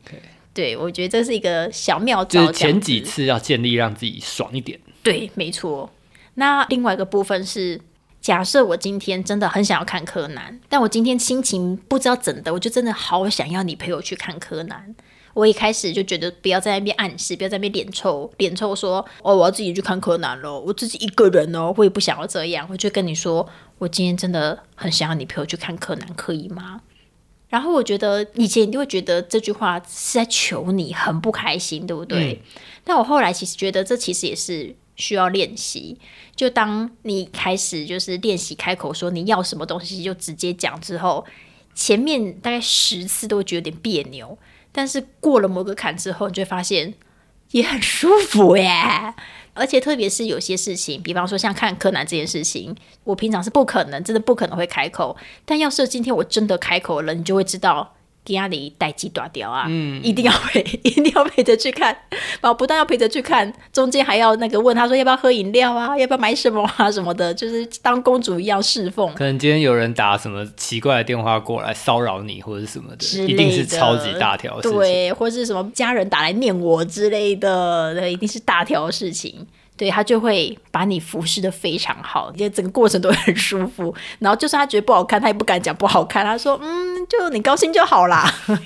对，我觉得这是一个小妙招。就是前几次要建立让自己爽一点。对，没错。那另外一个部分是，假设我今天真的很想要看柯南，但我今天心情不知道怎的，我就真的好想要你陪我去看柯南。我一开始就觉得不要在那边暗示，不要在那边脸臭脸臭说哦，我要自己去看柯南咯，我自己一个人哦，我也不想要这样，我就跟你说，我今天真的很想要你陪我去看柯南，可以吗？然后我觉得以前你就会觉得这句话是在求你，很不开心，对不对？但我后来其实觉得这其实也是需要练习。就当你开始就是练习开口说你要什么东西，就直接讲之后，前面大概十次都会觉得有点别扭，但是过了某个坎之后，你就会发现也很舒服耶。而且特别是有些事情，比方说像看柯南这件事情，我平常是不可能，真的不可能会开口。但要是今天我真的开口了，你就会知道。给压里待机断掉啊！嗯，一定要陪，一定要陪着去看。然后不但要陪着去看，中间还要那个问他说要不要喝饮料啊，要不要买什么啊什么的，就是当公主一样侍奉。可能今天有人打什么奇怪的电话过来骚扰你，或者是什么的，的一定是超级大条的事情。对，或是什么家人打来念我之类的，那，一定是大条的事情。对他就会把你服侍的非常好，就整个过程都很舒服。然后就算他觉得不好看，他也不敢讲不好看，他说：“嗯，就你高兴就好啦。”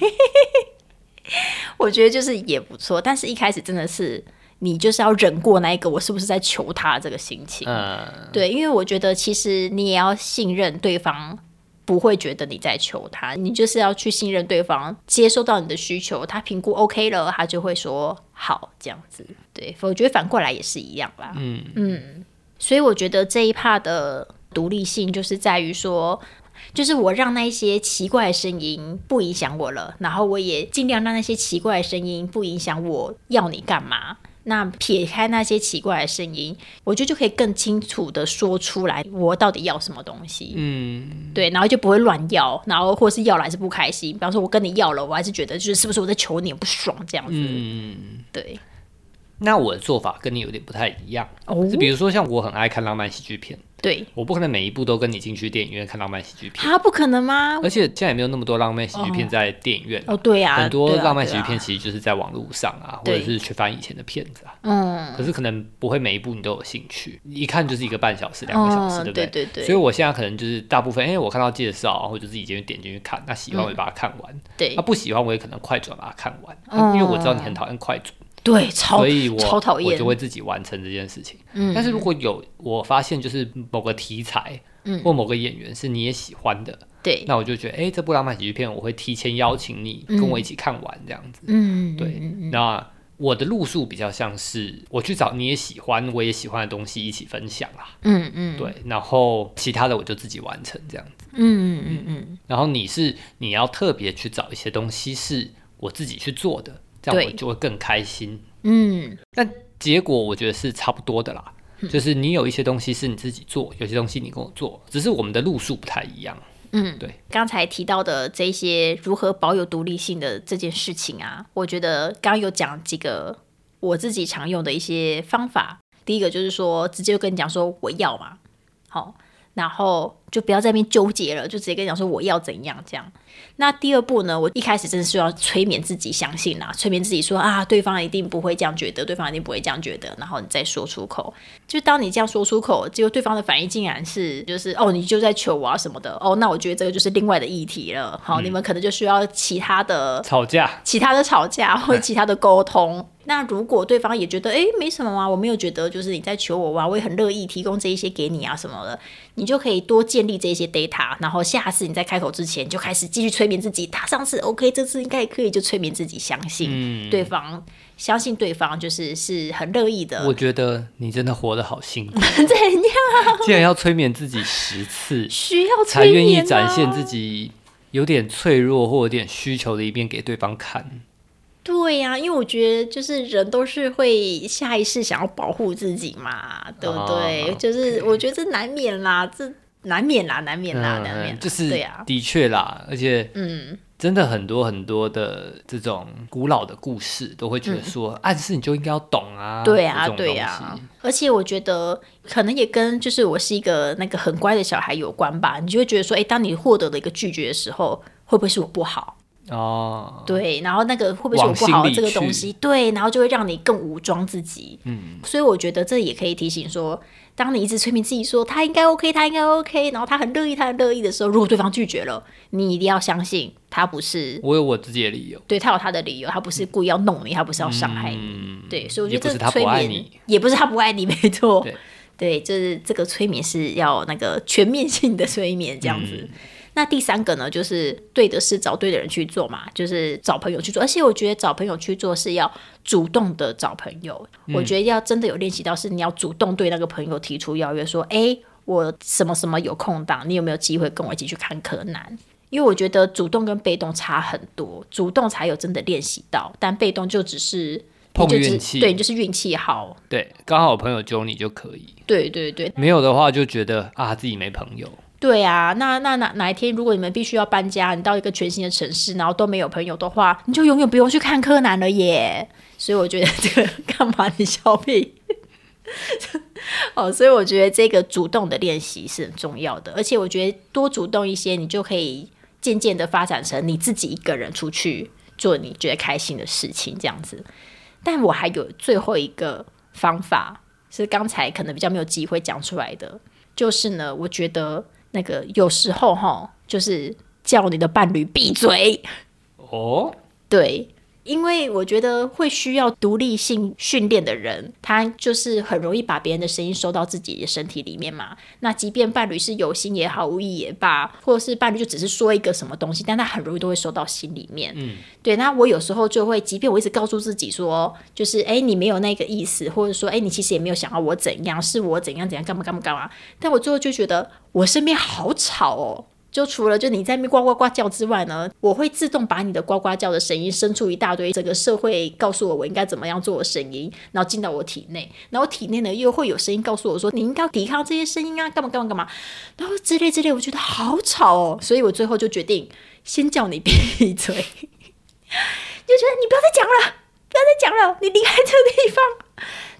我觉得就是也不错，但是一开始真的是你就是要忍过那一个我是不是在求他这个心情。嗯，对，因为我觉得其实你也要信任对方，不会觉得你在求他，你就是要去信任对方，接收到你的需求，他评估 OK 了，他就会说好这样子。对，我觉得反过来也是一样啦。嗯嗯，所以我觉得这一趴的独立性就是在于说。就是我让那一些奇怪的声音不影响我了，然后我也尽量让那些奇怪的声音不影响我要你干嘛。那撇开那些奇怪的声音，我觉得就可以更清楚的说出来我到底要什么东西。嗯，对，然后就不会乱要，然后或是要了还是不开心。比方说，我跟你要了，我还是觉得就是是不是我在求你，我不爽这样子。嗯，对，那我的做法跟你有点不太一样。哦就比如说，像我很爱看浪漫喜剧片，对，我不可能每一部都跟你进去电影院看浪漫喜剧片，啊，不可能吗？而且现在也没有那么多浪漫喜剧片在电影院啊、哦，对呀、很多浪漫喜剧片其实就是在网络上啊，或者是去翻以前的片子啊。嗯，可是可能不会每一部你都有兴趣，一看就是一个半小时、两个小时，嗯对不对？对对对。所以我现在可能就是大部分，哎、我看到介绍，或者自己进去点进去看，那喜欢我就把它看完，对。那、不喜欢我也可能快转把它看完，哦。因为我知道你很讨厌快转，对，超所以我超讨厌。我就会自己完成这件事情。嗯。但是如果有我发现就是某个题材，嗯。或某个演员是你也喜欢的，对，那我就觉得，哎、这部浪漫喜剧片我会提前邀请你跟我一起看完这样子。嗯，对，那我的路数比较像是我去找你也喜欢、我也喜欢的东西一起分享啦。嗯嗯。对，然后其他的我就自己完成这样子。嗯嗯。嗯。然后你是你要特别去找一些东西是我自己去做的，这样对我就会更开心。嗯，但结果我觉得是差不多的啦，就是你有一些东西是你自己做，有些东西你跟我做，只是我们的路数不太一样。嗯，对。刚才提到的这些如何保有独立性的这件事情啊，我觉得刚刚有讲几个我自己常用的一些方法。第一个就是说，直接就跟你讲说我要嘛，好，然后就不要在那边纠结了，就直接跟你讲说我要怎样这样。那第二步呢，我一开始真的是要催眠自己，相信啦，催眠自己说啊，对方一定不会这样觉得，对方一定不会这样觉得，然后你再说出口。就当你这样说出口，结果对方的反应竟然是就是哦，你就在求我啊什么的，哦，那我觉得这个就是另外的议题了。好，你们可能就需要其他的吵架，其他的吵架或者其他的沟通。那如果对方也觉得，哎，没什么啊，我没有觉得就是你在求我啊，我也很乐意提供这一些给你啊什么的，你就可以多建立这些 data，然后下次你在开口之前就开始继续催眠自己，他上次 OK，这次应该也可以，就催眠自己相信嗯，对方，相信对方就是是很乐意的我。觉得你真的活得好辛苦，怎样竟然要催眠自己十次，需要才愿意展现自己有点脆弱或有点需求的一面给对方看。对呀、因为我觉得就是人都是会下意识想要保护自己嘛，对不对？哦就是我觉得这难免啦，这难免啦，难免啦，难免啦。就是对呀、的确啦，而且嗯，真的很多很多的这种古老的故事，都会觉得说，暗示你就应该要懂啊，嗯对啊，对啊、而且我觉得可能也跟就是我是一个那个很乖的小孩有关吧。你就会觉得说，哎，当你获得了一个拒绝的时候，会不会是我不好？哦，对，然后那个会不会是我不好的这个东西？对，然后就会让你更武装自己。嗯，所以我觉得这也可以提醒说，当你一直催眠自己说他应该 OK，他应该 OK，然后他很乐意，他很乐意的时候，如果对方拒绝了，你一定要相信他不是我有我自己的理由，对他有他的理由，他不是故意要弄你，他不是要伤害你。嗯，对，所以我觉得这催眠不爱你，也不是他不爱你，没错。对对，就是这个催眠是要那个全面性的催眠这样子。嗯那第三个呢，就是对的事找对的人去做嘛，就是找朋友去做。而且我觉得找朋友去做是要主动的找朋友，我觉得要真的有练习到，是你要主动对那个朋友提出邀约，说，哎，我什么什么有空档，你有没有机会跟我一起去看柯南？因为我觉得主动跟被动差很多，主动才有真的练习到，但被动就只是碰运气对，你就是运气好。对，刚好有朋友揪你就可以，对对对没有的话就觉得啊自己没朋友，对啊，那那哪哪一天如果你们必须要搬家，你到一个全新的城市，然后都没有朋友的话，你就永远不用去看柯南了耶。所以我觉得这个 干嘛你笑屁？哦，所以我觉得这个主动的练习是很重要的，而且我觉得多主动一些，你就可以渐渐的发展成你自己一个人出去做你觉得开心的事情，这样子。但我还有最后一个方法，是刚才可能比较没有机会讲出来的，就是呢，我觉得那个有时候哈，就是叫你的伴侣闭嘴，哦，对。因为我觉得会需要独立性训练的人，他就是很容易把别人的声音收到自己的身体里面嘛。那即便伴侣是有心也好，无意也罢，或者是伴侣就只是说一个什么东西，但他很容易都会收到心里面。嗯，对。那我有时候就会，即便我一直告诉自己说，就是哎，你没有那个意思，或者说哎，你其实也没有想要我怎样，是我怎样怎样干嘛干嘛干嘛。但我最后就觉得我身边好吵哦。就除了就你在那边呱呱呱叫之外呢，我会自动把你的呱呱叫的声音生出一大堆整个社会告诉我我应该怎么样做的声音，然后进到我体内，然后体内呢又会有声音告诉我说你应该抵抗这些声音啊，干嘛干嘛干嘛，然后之类之类，我觉得好吵哦，所以我最后就决定先叫你闭嘴，就觉得你不要再讲了，不要再讲了，你离开这个地方，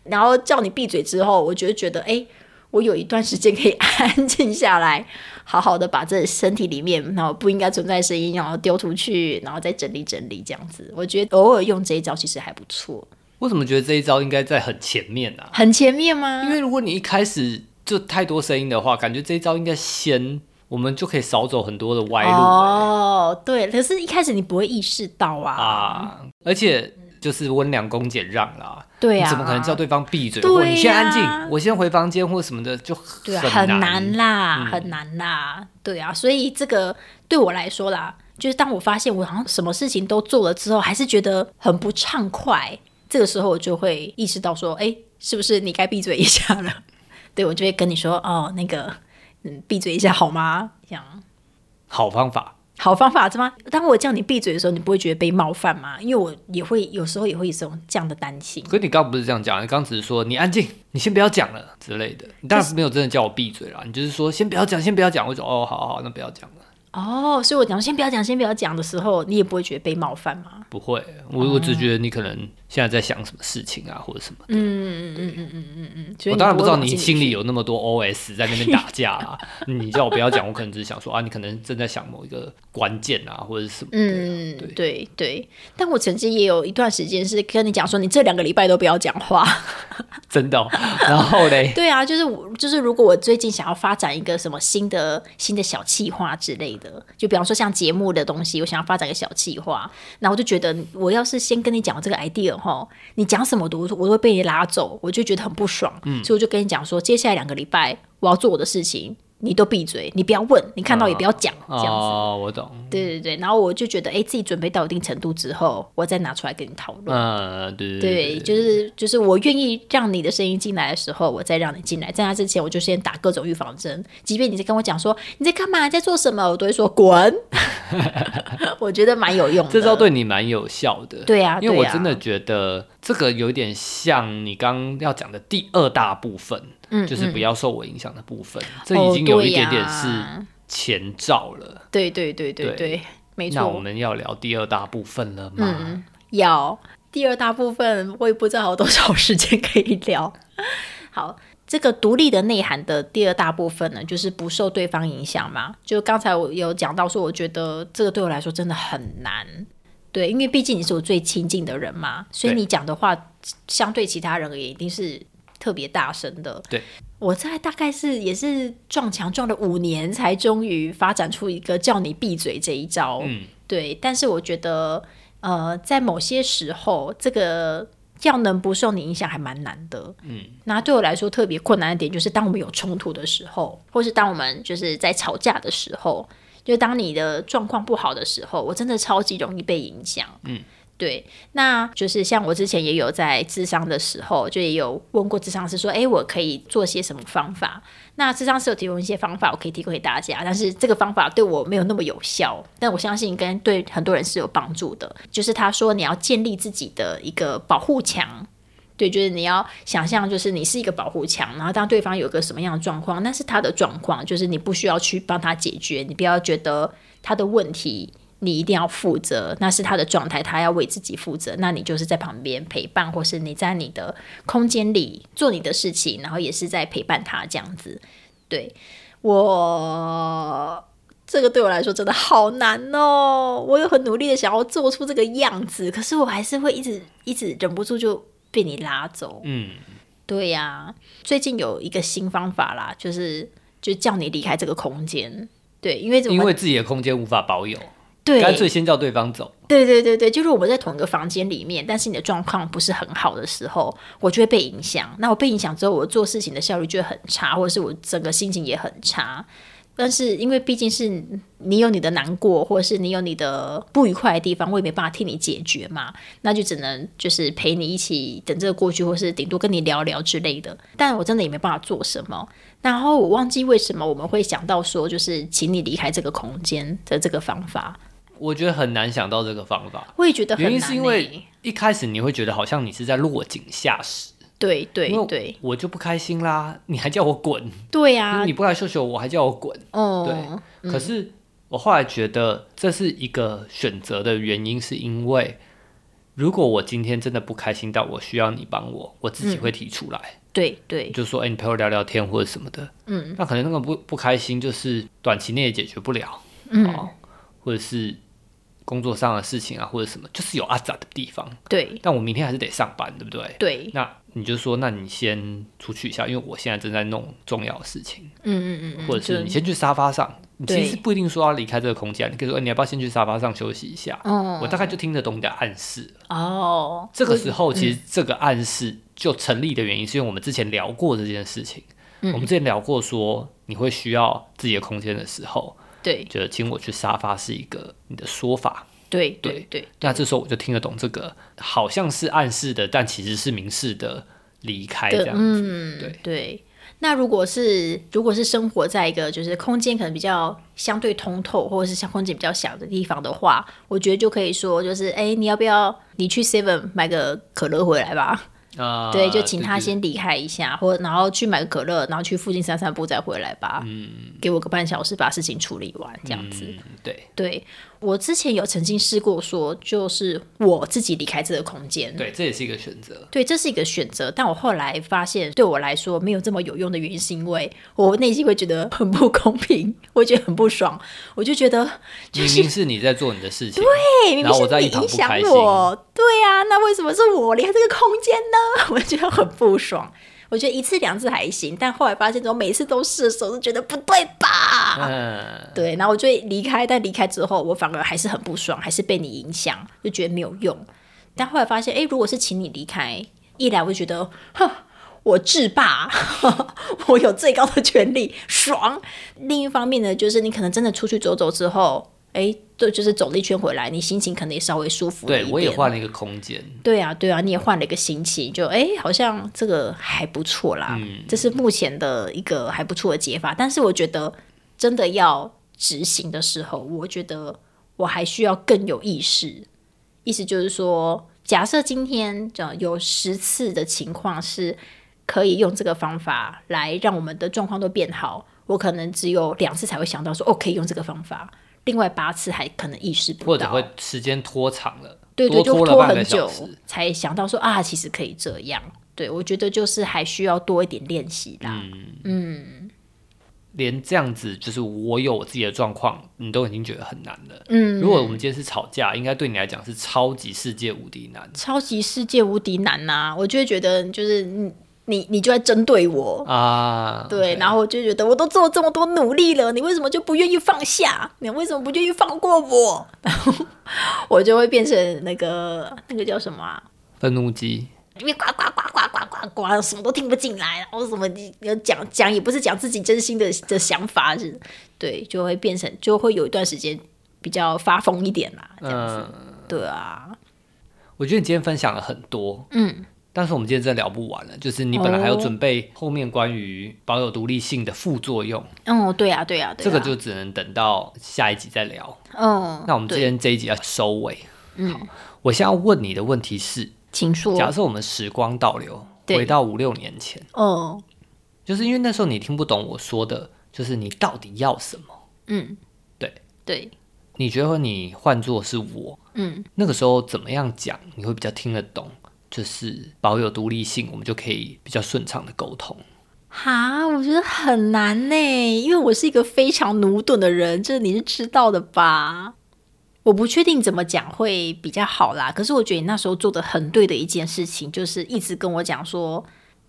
然后叫你闭嘴之后，我就觉得哎。我有一段时间可以 安静下来，好好的把这身体里面然后不应该存在声音，然后丢出去，然后再整理整理，这样子，我觉得偶尔用这一招其实还不错。为什么觉得这一招应该在很前面呢？很前面吗？因为如果你一开始就太多声音的话，感觉这一招应该先，我们就可以少走很多的歪路。哦，对，可是一开始你不会意识到啊。啊，而且。就是温良恭俭让啦，对呀，怎么可能叫对方闭嘴？或你先安静，我先回房间或什么的，就很难啦，很难啦，对啊，所以这个对我来说啦，就是当我发现我好像什么事情都做了之后，还是觉得很不畅快，这个时候我就会意识到说，哎，是不是你该闭嘴一下了？对我就会跟你说，哦，那个，嗯，闭嘴一下好吗？这样，好方法。好方法是吗？当我叫你闭嘴的时候，你不会觉得被冒犯吗？因为我也会有时候也会有这种这样的担心。可你刚刚不是这样讲，你刚只是说你安静，你先不要讲了之类的。你当然没有真的叫我闭嘴啦，你就是说先不要讲，先不要讲。我说哦，好好，那不要讲了。哦，所以我讲先不要讲，先不要讲的时候，你也不会觉得被冒犯吗？不会，我我只觉得你可能。现在在想什么事情啊，或者什么？嗯嗯嗯嗯嗯嗯嗯我当然不知道你心里有那么多 OS 在那边打架啊。你叫我不要讲，我可能只是想说啊，你可能正在想某一个关键啊，或者什么。嗯，对对。但我曾经也有一段时间是跟你讲说，你这两个礼拜都不要讲话。真的？然后嘞？对啊，就是我就是如果我最近想要发展一个什么新的新的小计划之类的，就比方说像节目的东西，我想要发展个小计划，那我就觉得我要是先跟你讲这个 idea。哈，你讲什么都我都会被你拉走，我就觉得很不爽，所以我就跟你讲说，接下来两个礼拜我要做我的事情。你都闭嘴，你不要问，你看到也不要讲，这样子。哦，我懂。对对对，然后我就觉得，哎，自己准备到一定程度之后，我再拿出来跟你讨论。嗯，对对对，就是就是我愿意让你的声音进来的时候，我再让你进来。在那之前，我就先打各种预防针。即便你在跟我讲说你在干嘛，在做什么，我都会说滚。我觉得蛮有用的，这招对你蛮有效的。对啊，因为我真的觉得这个有点像你刚要讲的第二大部分。嗯，就是不要受我影响的部分，这已经有一点点是前兆了。对对对对对，没错。那我们要聊第二大部分了吗？嗯，要。第二大部分我也不知道有多少时间可以聊。好，这个独立的内涵的第二大部分呢，就是不受对方影响嘛。就刚才我有讲到说，我觉得这个对我来说真的很难。对，因为毕竟你是我最亲近的人嘛，所以你讲的话，相对其他人也一定是。特别大声的，对，我在大概是也是撞墙撞了五年，才终于发展出一个叫你闭嘴这一招。嗯，对。但是我觉得，呃，在某些时候，这个要能不受你影响还蛮难的。嗯，那对我来说特别困难的点，就是当我们有冲突的时候，或是当我们就是在吵架的时候，就当你的状况不好的时候，我真的超级容易被影响。嗯。对，那就是像我之前也有在智商的时候，就也有问过智商师说，哎，我可以做些什么方法？那智商师有提供一些方法，我可以提供给大家，但是这个方法对我没有那么有效，但我相信跟对很多人是有帮助的。就是他说你要建立自己的一个保护墙，对，就是你要想象，就是你是一个保护墙，然后当对方有个什么样的状况，那是他的状况，就是你不需要去帮他解决，你不要觉得他的问题。你一定要负责，那是他的状态，他要为自己负责。那你就是在旁边陪伴，或是你在你的空间里做你的事情，然后也是在陪伴他这样子。对我这个对我来说真的好难哦，我有很努力的想要做出这个样子，可是我还是会一直一直忍不住就被你拉走。嗯，对呀，最近有一个新方法啦，就是就叫你离开这个空间。对，因为因为自己的空间无法保有。对，干脆先叫对方走。对对对对，就是我们在同一个房间里面，但是你的状况不是很好的时候，我就会被影响。那我被影响之后，我做事情的效率就会很差，或者是我整个心情也很差。但是因为毕竟是你有你的难过，或者是你有你的不愉快的地方，我也没办法替你解决嘛，那就只能就是陪你一起等这个过去，或是顶多跟你聊聊之类的。但我真的也没办法做什么。然后我忘记为什么我们会想到说，就是请你离开这个空间的这个方法。我觉得很难想到这个方法，我也觉得很难、欸。原因是因为一开始你会觉得好像你是在落井下石，对对对。我就不开心啦，你还叫我滚，对啊，你不来秀秀我还叫我滚，哦，对。可是我后来觉得这是一个选择的原因，是因为如果我今天真的不开心到我需要你帮我，我自己会提出来，对对。就说哎、你陪我聊聊天或者什么的，嗯，那可能那个不不开心就是短期内也解决不了，嗯。哦，或者是工作上的事情啊，或者什么，就是有阿杂的地方。对但我明天还是得上班，对不对？对，那你就说，那你先出去一下，因为我现在正在弄重要的事情，嗯嗯嗯，或者是你先去沙发上。你其实不一定说要离开这个空间，你可以说，哎你要不要先去沙发上休息一下？哦我大概就听得懂你的暗示。哦，这个时候，嗯其实这个暗示就成立的原因，是因为我们之前聊过这件事情。嗯我们之前聊过说，你会需要自己的空间的时候，对觉得请我去沙发是一个你的说法。对对对，那这时候我就听得懂这个，好像是暗示的，但其实是明示的离开这对样子。嗯对对。那如果是如果是生活在一个就是空间可能比较相对通透，或者是像空间比较小的地方的话，我觉得就可以说就是，哎，你要不要你去 Seven 买个可乐回来吧？啊对，就请他先离开一下，或然后去买个可乐，然后去附近散散步再回来吧。嗯，给我个半小时把事情处理完，这样子。嗯，对对我之前有曾经试过说，就是我自己离开这个空间。对，这也是一个选择。对，这是一个选择，但我后来发现，对我来说没有这么有用的原因，是因为我内心会觉得很不公平，我会觉得很不爽，我就觉得明明是你在做你的事情，对，明明是在影响我，对啊，那为什么是我离开这个空间呢？我觉得很不爽。我觉得一次两次还行，但后来发现，我每次都试的时候，就觉得不对吧？嗯，对，然后我就离开，但离开之后，我反而还是很不爽，还是被你影响，就觉得没有用。但后来发现，哎，如果是请你离开，一来我就觉得，哼，我制霸，我有最高的权利，爽；另一方面呢，就是你可能真的出去走走之后，哎，对，就是走了一圈回来，你心情可能也稍微舒服对。我也换了一个空间。对啊，对啊，你也换了一个心情，就哎，好像这个还不错啦。嗯这是目前的一个还不错的解法。但是我觉得真的要执行的时候，我觉得我还需要更有意识。意思就是说，假设今天这有十次的情况是可以用这个方法来让我们的状况都变好，我可能只有两次才会想到说，哦，可以用这个方法。另外八次还可能意识不到，或者会时间拖长了，对对，就拖了半个拖很久小时。才想到说啊，其实可以这样。对我觉得就是还需要多一点练习啦。嗯连这样子，就是我有我自己的状况，你都已经觉得很难了。嗯，如果我们今天是吵架，应该对你来讲是超级世界无敌难超级世界无敌难呐、我就会觉得就是你你你就在针对我。啊。对然后我就觉得我都做了这么多努力了，你为什么就不愿意放下？你为什么不愿意放过我？然 后我就会变成那个那个叫什么啊？愤怒鸡，因为呱呱呱呱呱呱呱，什么都听不进来，然后什么要讲讲也不是讲自己真心的的想法，是，对，就会变成就会有一段时间比较发疯一点啦，这样子，嗯，对啊，我觉得你今天分享了很多，嗯，但是我们今天真的聊不完了。就是你本来还有准备后面关于保有独立性的副作用，哦，对啊，对啊，对啊，这个就只能等到下一集再聊。嗯，那我们今天这一集要收尾。好，我现在要问你的问题是：请说，假设我们时光倒流，回到五六年前，哦，就是因为那时候你听不懂我说的，就是你到底要什么？嗯，对对，你觉得你换作是我，嗯，那个时候怎么样讲你会比较听得懂？就是保有独立性，我们就可以比较顺畅的沟通。哈，我觉得很难呢，因为我是一个非常驽钝的人，这你是知道的吧？我不确定怎么讲会比较好啦，可是我觉得你那时候做的很对的一件事情，就是一直跟我讲说，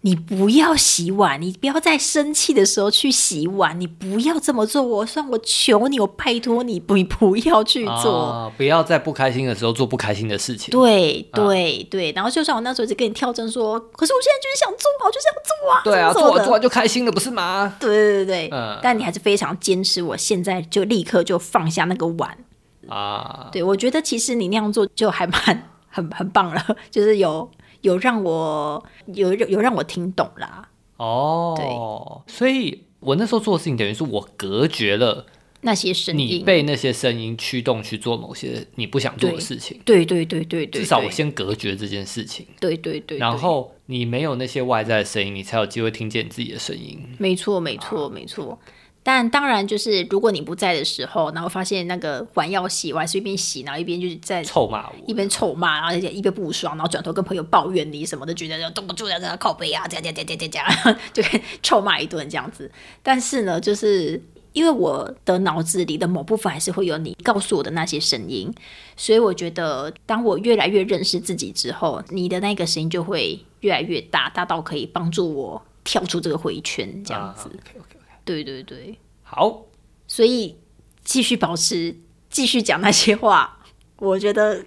你不要洗碗，你不要在生气的时候去洗碗，你不要这么做。我算我求你，我拜托你，不，你不要去做。啊，不要在不开心的时候做不开心的事情。对对对，然后就算我那时候一直跟你跳针说，可是我现在就是想做啊，我就想做啊。对啊，做完做完就开心了，不是吗？对对对对，嗯但你还是非常坚持，我现在就立刻就放下那个碗。啊，对我觉得其实你那样做就还蛮很很棒了，就是有有让我有有让我听懂啦哦，对所以我那时候做的事情，等于是我隔绝了那些声音你音。被那些声音驱动去做某些你不想做的事情。对对对对对，至少我先隔绝这件事情，对对对，对然后你没有那些外在的声音，你才有机会听见你自己的声音。没错没错没错。但当然，就是如果你不在的时候，然后发现那个碗要洗，我还是一边洗，然后一边就是在臭骂我一，边臭骂，然后而且一边不爽，然后转头跟朋友抱怨你什么的，觉得动不住在这靠背啊，这样这样这样这样这样，就臭骂一顿这样子。但是呢，就是因为我的脑子里的某部分还是会有你告诉我的那些声音，所以我觉得当我越来越认识自己之后，你的那个声音就会越来越大，大到可以帮助我跳出这个回圈，这样子。对对对，好，所以继续保持，继续讲那些话，我觉得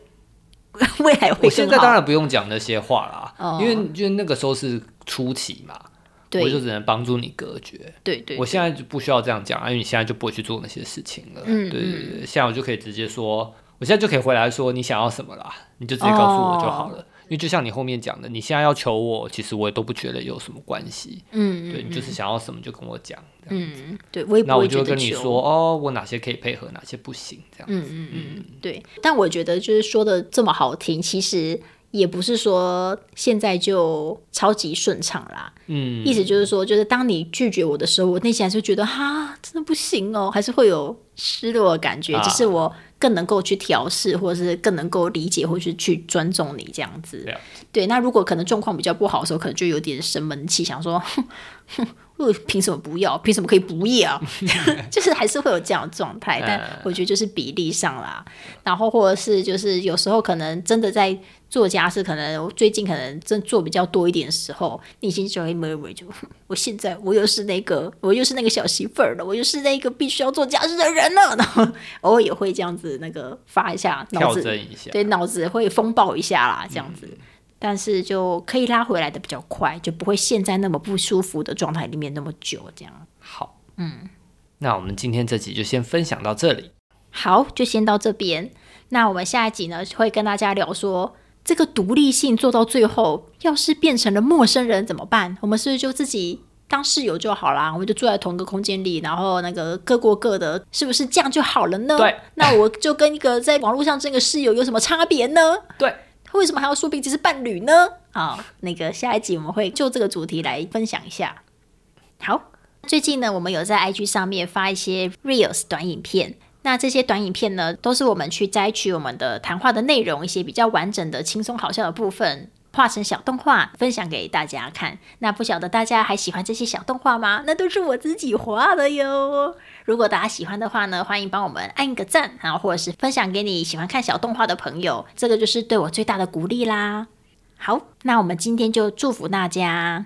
未来会我现在当然不用讲那些话啦，哦。因为因为那个时候是初期嘛，我就只能帮助你隔绝。对对我现在就不需要这样讲，因为你现在就不会去做那些事情了。嗯对对对，现在我就可以直接说，我现在就可以回来说你想要什么啦，你就直接告诉我就好了。因为就像你后面讲的，你现在要求我，其实我也都不觉得有什么关系。嗯，对你就是想要什么就跟我讲，嗯，对我也那我就不会觉得求跟你说，哦，我哪些可以配合，哪些不行，这样。嗯嗯嗯，对。但我觉得就是说的这么好听，其实也不是说现在就超级顺畅啦。嗯，意思就是说，就是当你拒绝我的时候，我内心还是觉得哈，真的不行哦，还是会有失落的感觉。啊只是我更能够去调试，或者是更能够理解，或是去尊重你这样子。对，那如果可能状况比较不好的时候，可能就有点生闷气，想说，哼哼，我凭什么不要？凭什么可以不要？就是还是会有这样的状态，但嗯 我觉得就是比例上啦。然后或者是就是有时候可能真的在做家事，可能最近可能真做比较多一点的时候，内心就会 murmur 就我现在我又是那个我又是那个小媳妇儿了，我又是那个必须要做家事的人了，然后偶尔也会这样子那个发一下脑子，一下。对，脑子会风暴一下啦，这样子。但是就可以拉回来的比较快，就不会陷在那么不舒服的状态里面那么久。这样好，嗯，那我们今天这集就先分享到这里。好，就先到这边。那我们下一集呢，会跟大家聊说，这个独立性做到最后，要是变成了陌生人怎么办？我们是不是就自己当室友就好啦？我们就住在同一个空间里，然后那个各过各的，是不是这样就好了呢？对，那我就跟一个在网络上这个室友有什么差别呢？对，为什么还要说彼此是伴侣呢？好，那个下一集我们会就这个主题来分享一下。好，最近呢，我们有在 IG 上面发一些 Reels 短影片。那这些短影片呢，都是我们去摘取我们的谈话的内容，一些比较完整的、轻松好笑的部分，画成小动画分享给大家看。那不晓得大家还喜欢这些小动画吗？那都是我自己画的哟。如果大家喜欢的话呢，欢迎帮我们按个赞，然后或者是分享给你喜欢看小动画的朋友，这个就是对我最大的鼓励啦。好，那我们今天就祝福大家。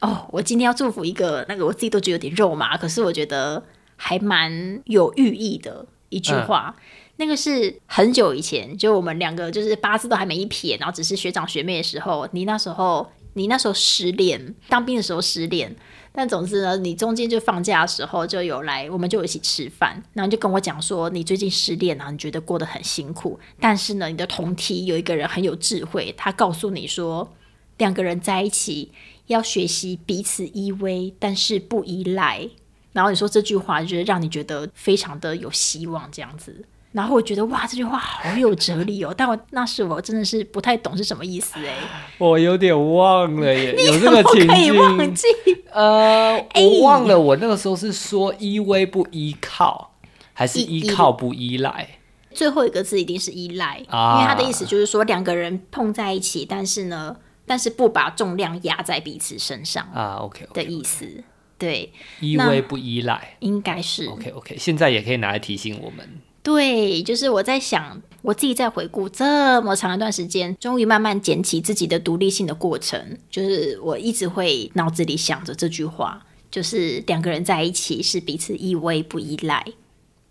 哦，我今天要祝福一个那个我自己都觉得有点肉麻，可是我觉得还蛮有寓意的一句话。那个是很久以前，就我们两个就是八字都还没一撇，然后只是学长学妹的时候，你那时候你那时候失恋，当兵的时候失恋。但总之呢，你中间就放假的时候就有来，我们就一起吃饭，然后就跟我讲说你最近失恋然后你觉得过得很辛苦，但是呢，你的同梯有一个人很有智慧，他告诉你说，两个人在一起要学习彼此依偎，但是不依赖。然后你说这句话，就是让你觉得非常的有希望这样子。然后我觉得哇，这句话好有哲理哦，但我那时我真的是不太懂是什么意思哎，我有点忘了耶，有这个情不可以忘境。记呃，哎我忘了，我那个时候是说依偎不依靠，还是依依靠不依赖？最后一个字一定是依赖，啊因为他的意思就是说两个人碰在一起，但是呢，但是不把重量压在彼此身上啊，OK，, 的意思。对，依偎不依赖。应该是 OK OK，现在也可以拿来提醒我们，对，就是我在想，我自己在回顾这么长一段时间，终于慢慢捡起自己的独立性的过程，就是我一直会脑子里想着这句话，就是两个人在一起是彼此依偎不依赖。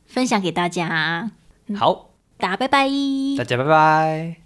分享给大家，好，大家拜拜，大家拜拜。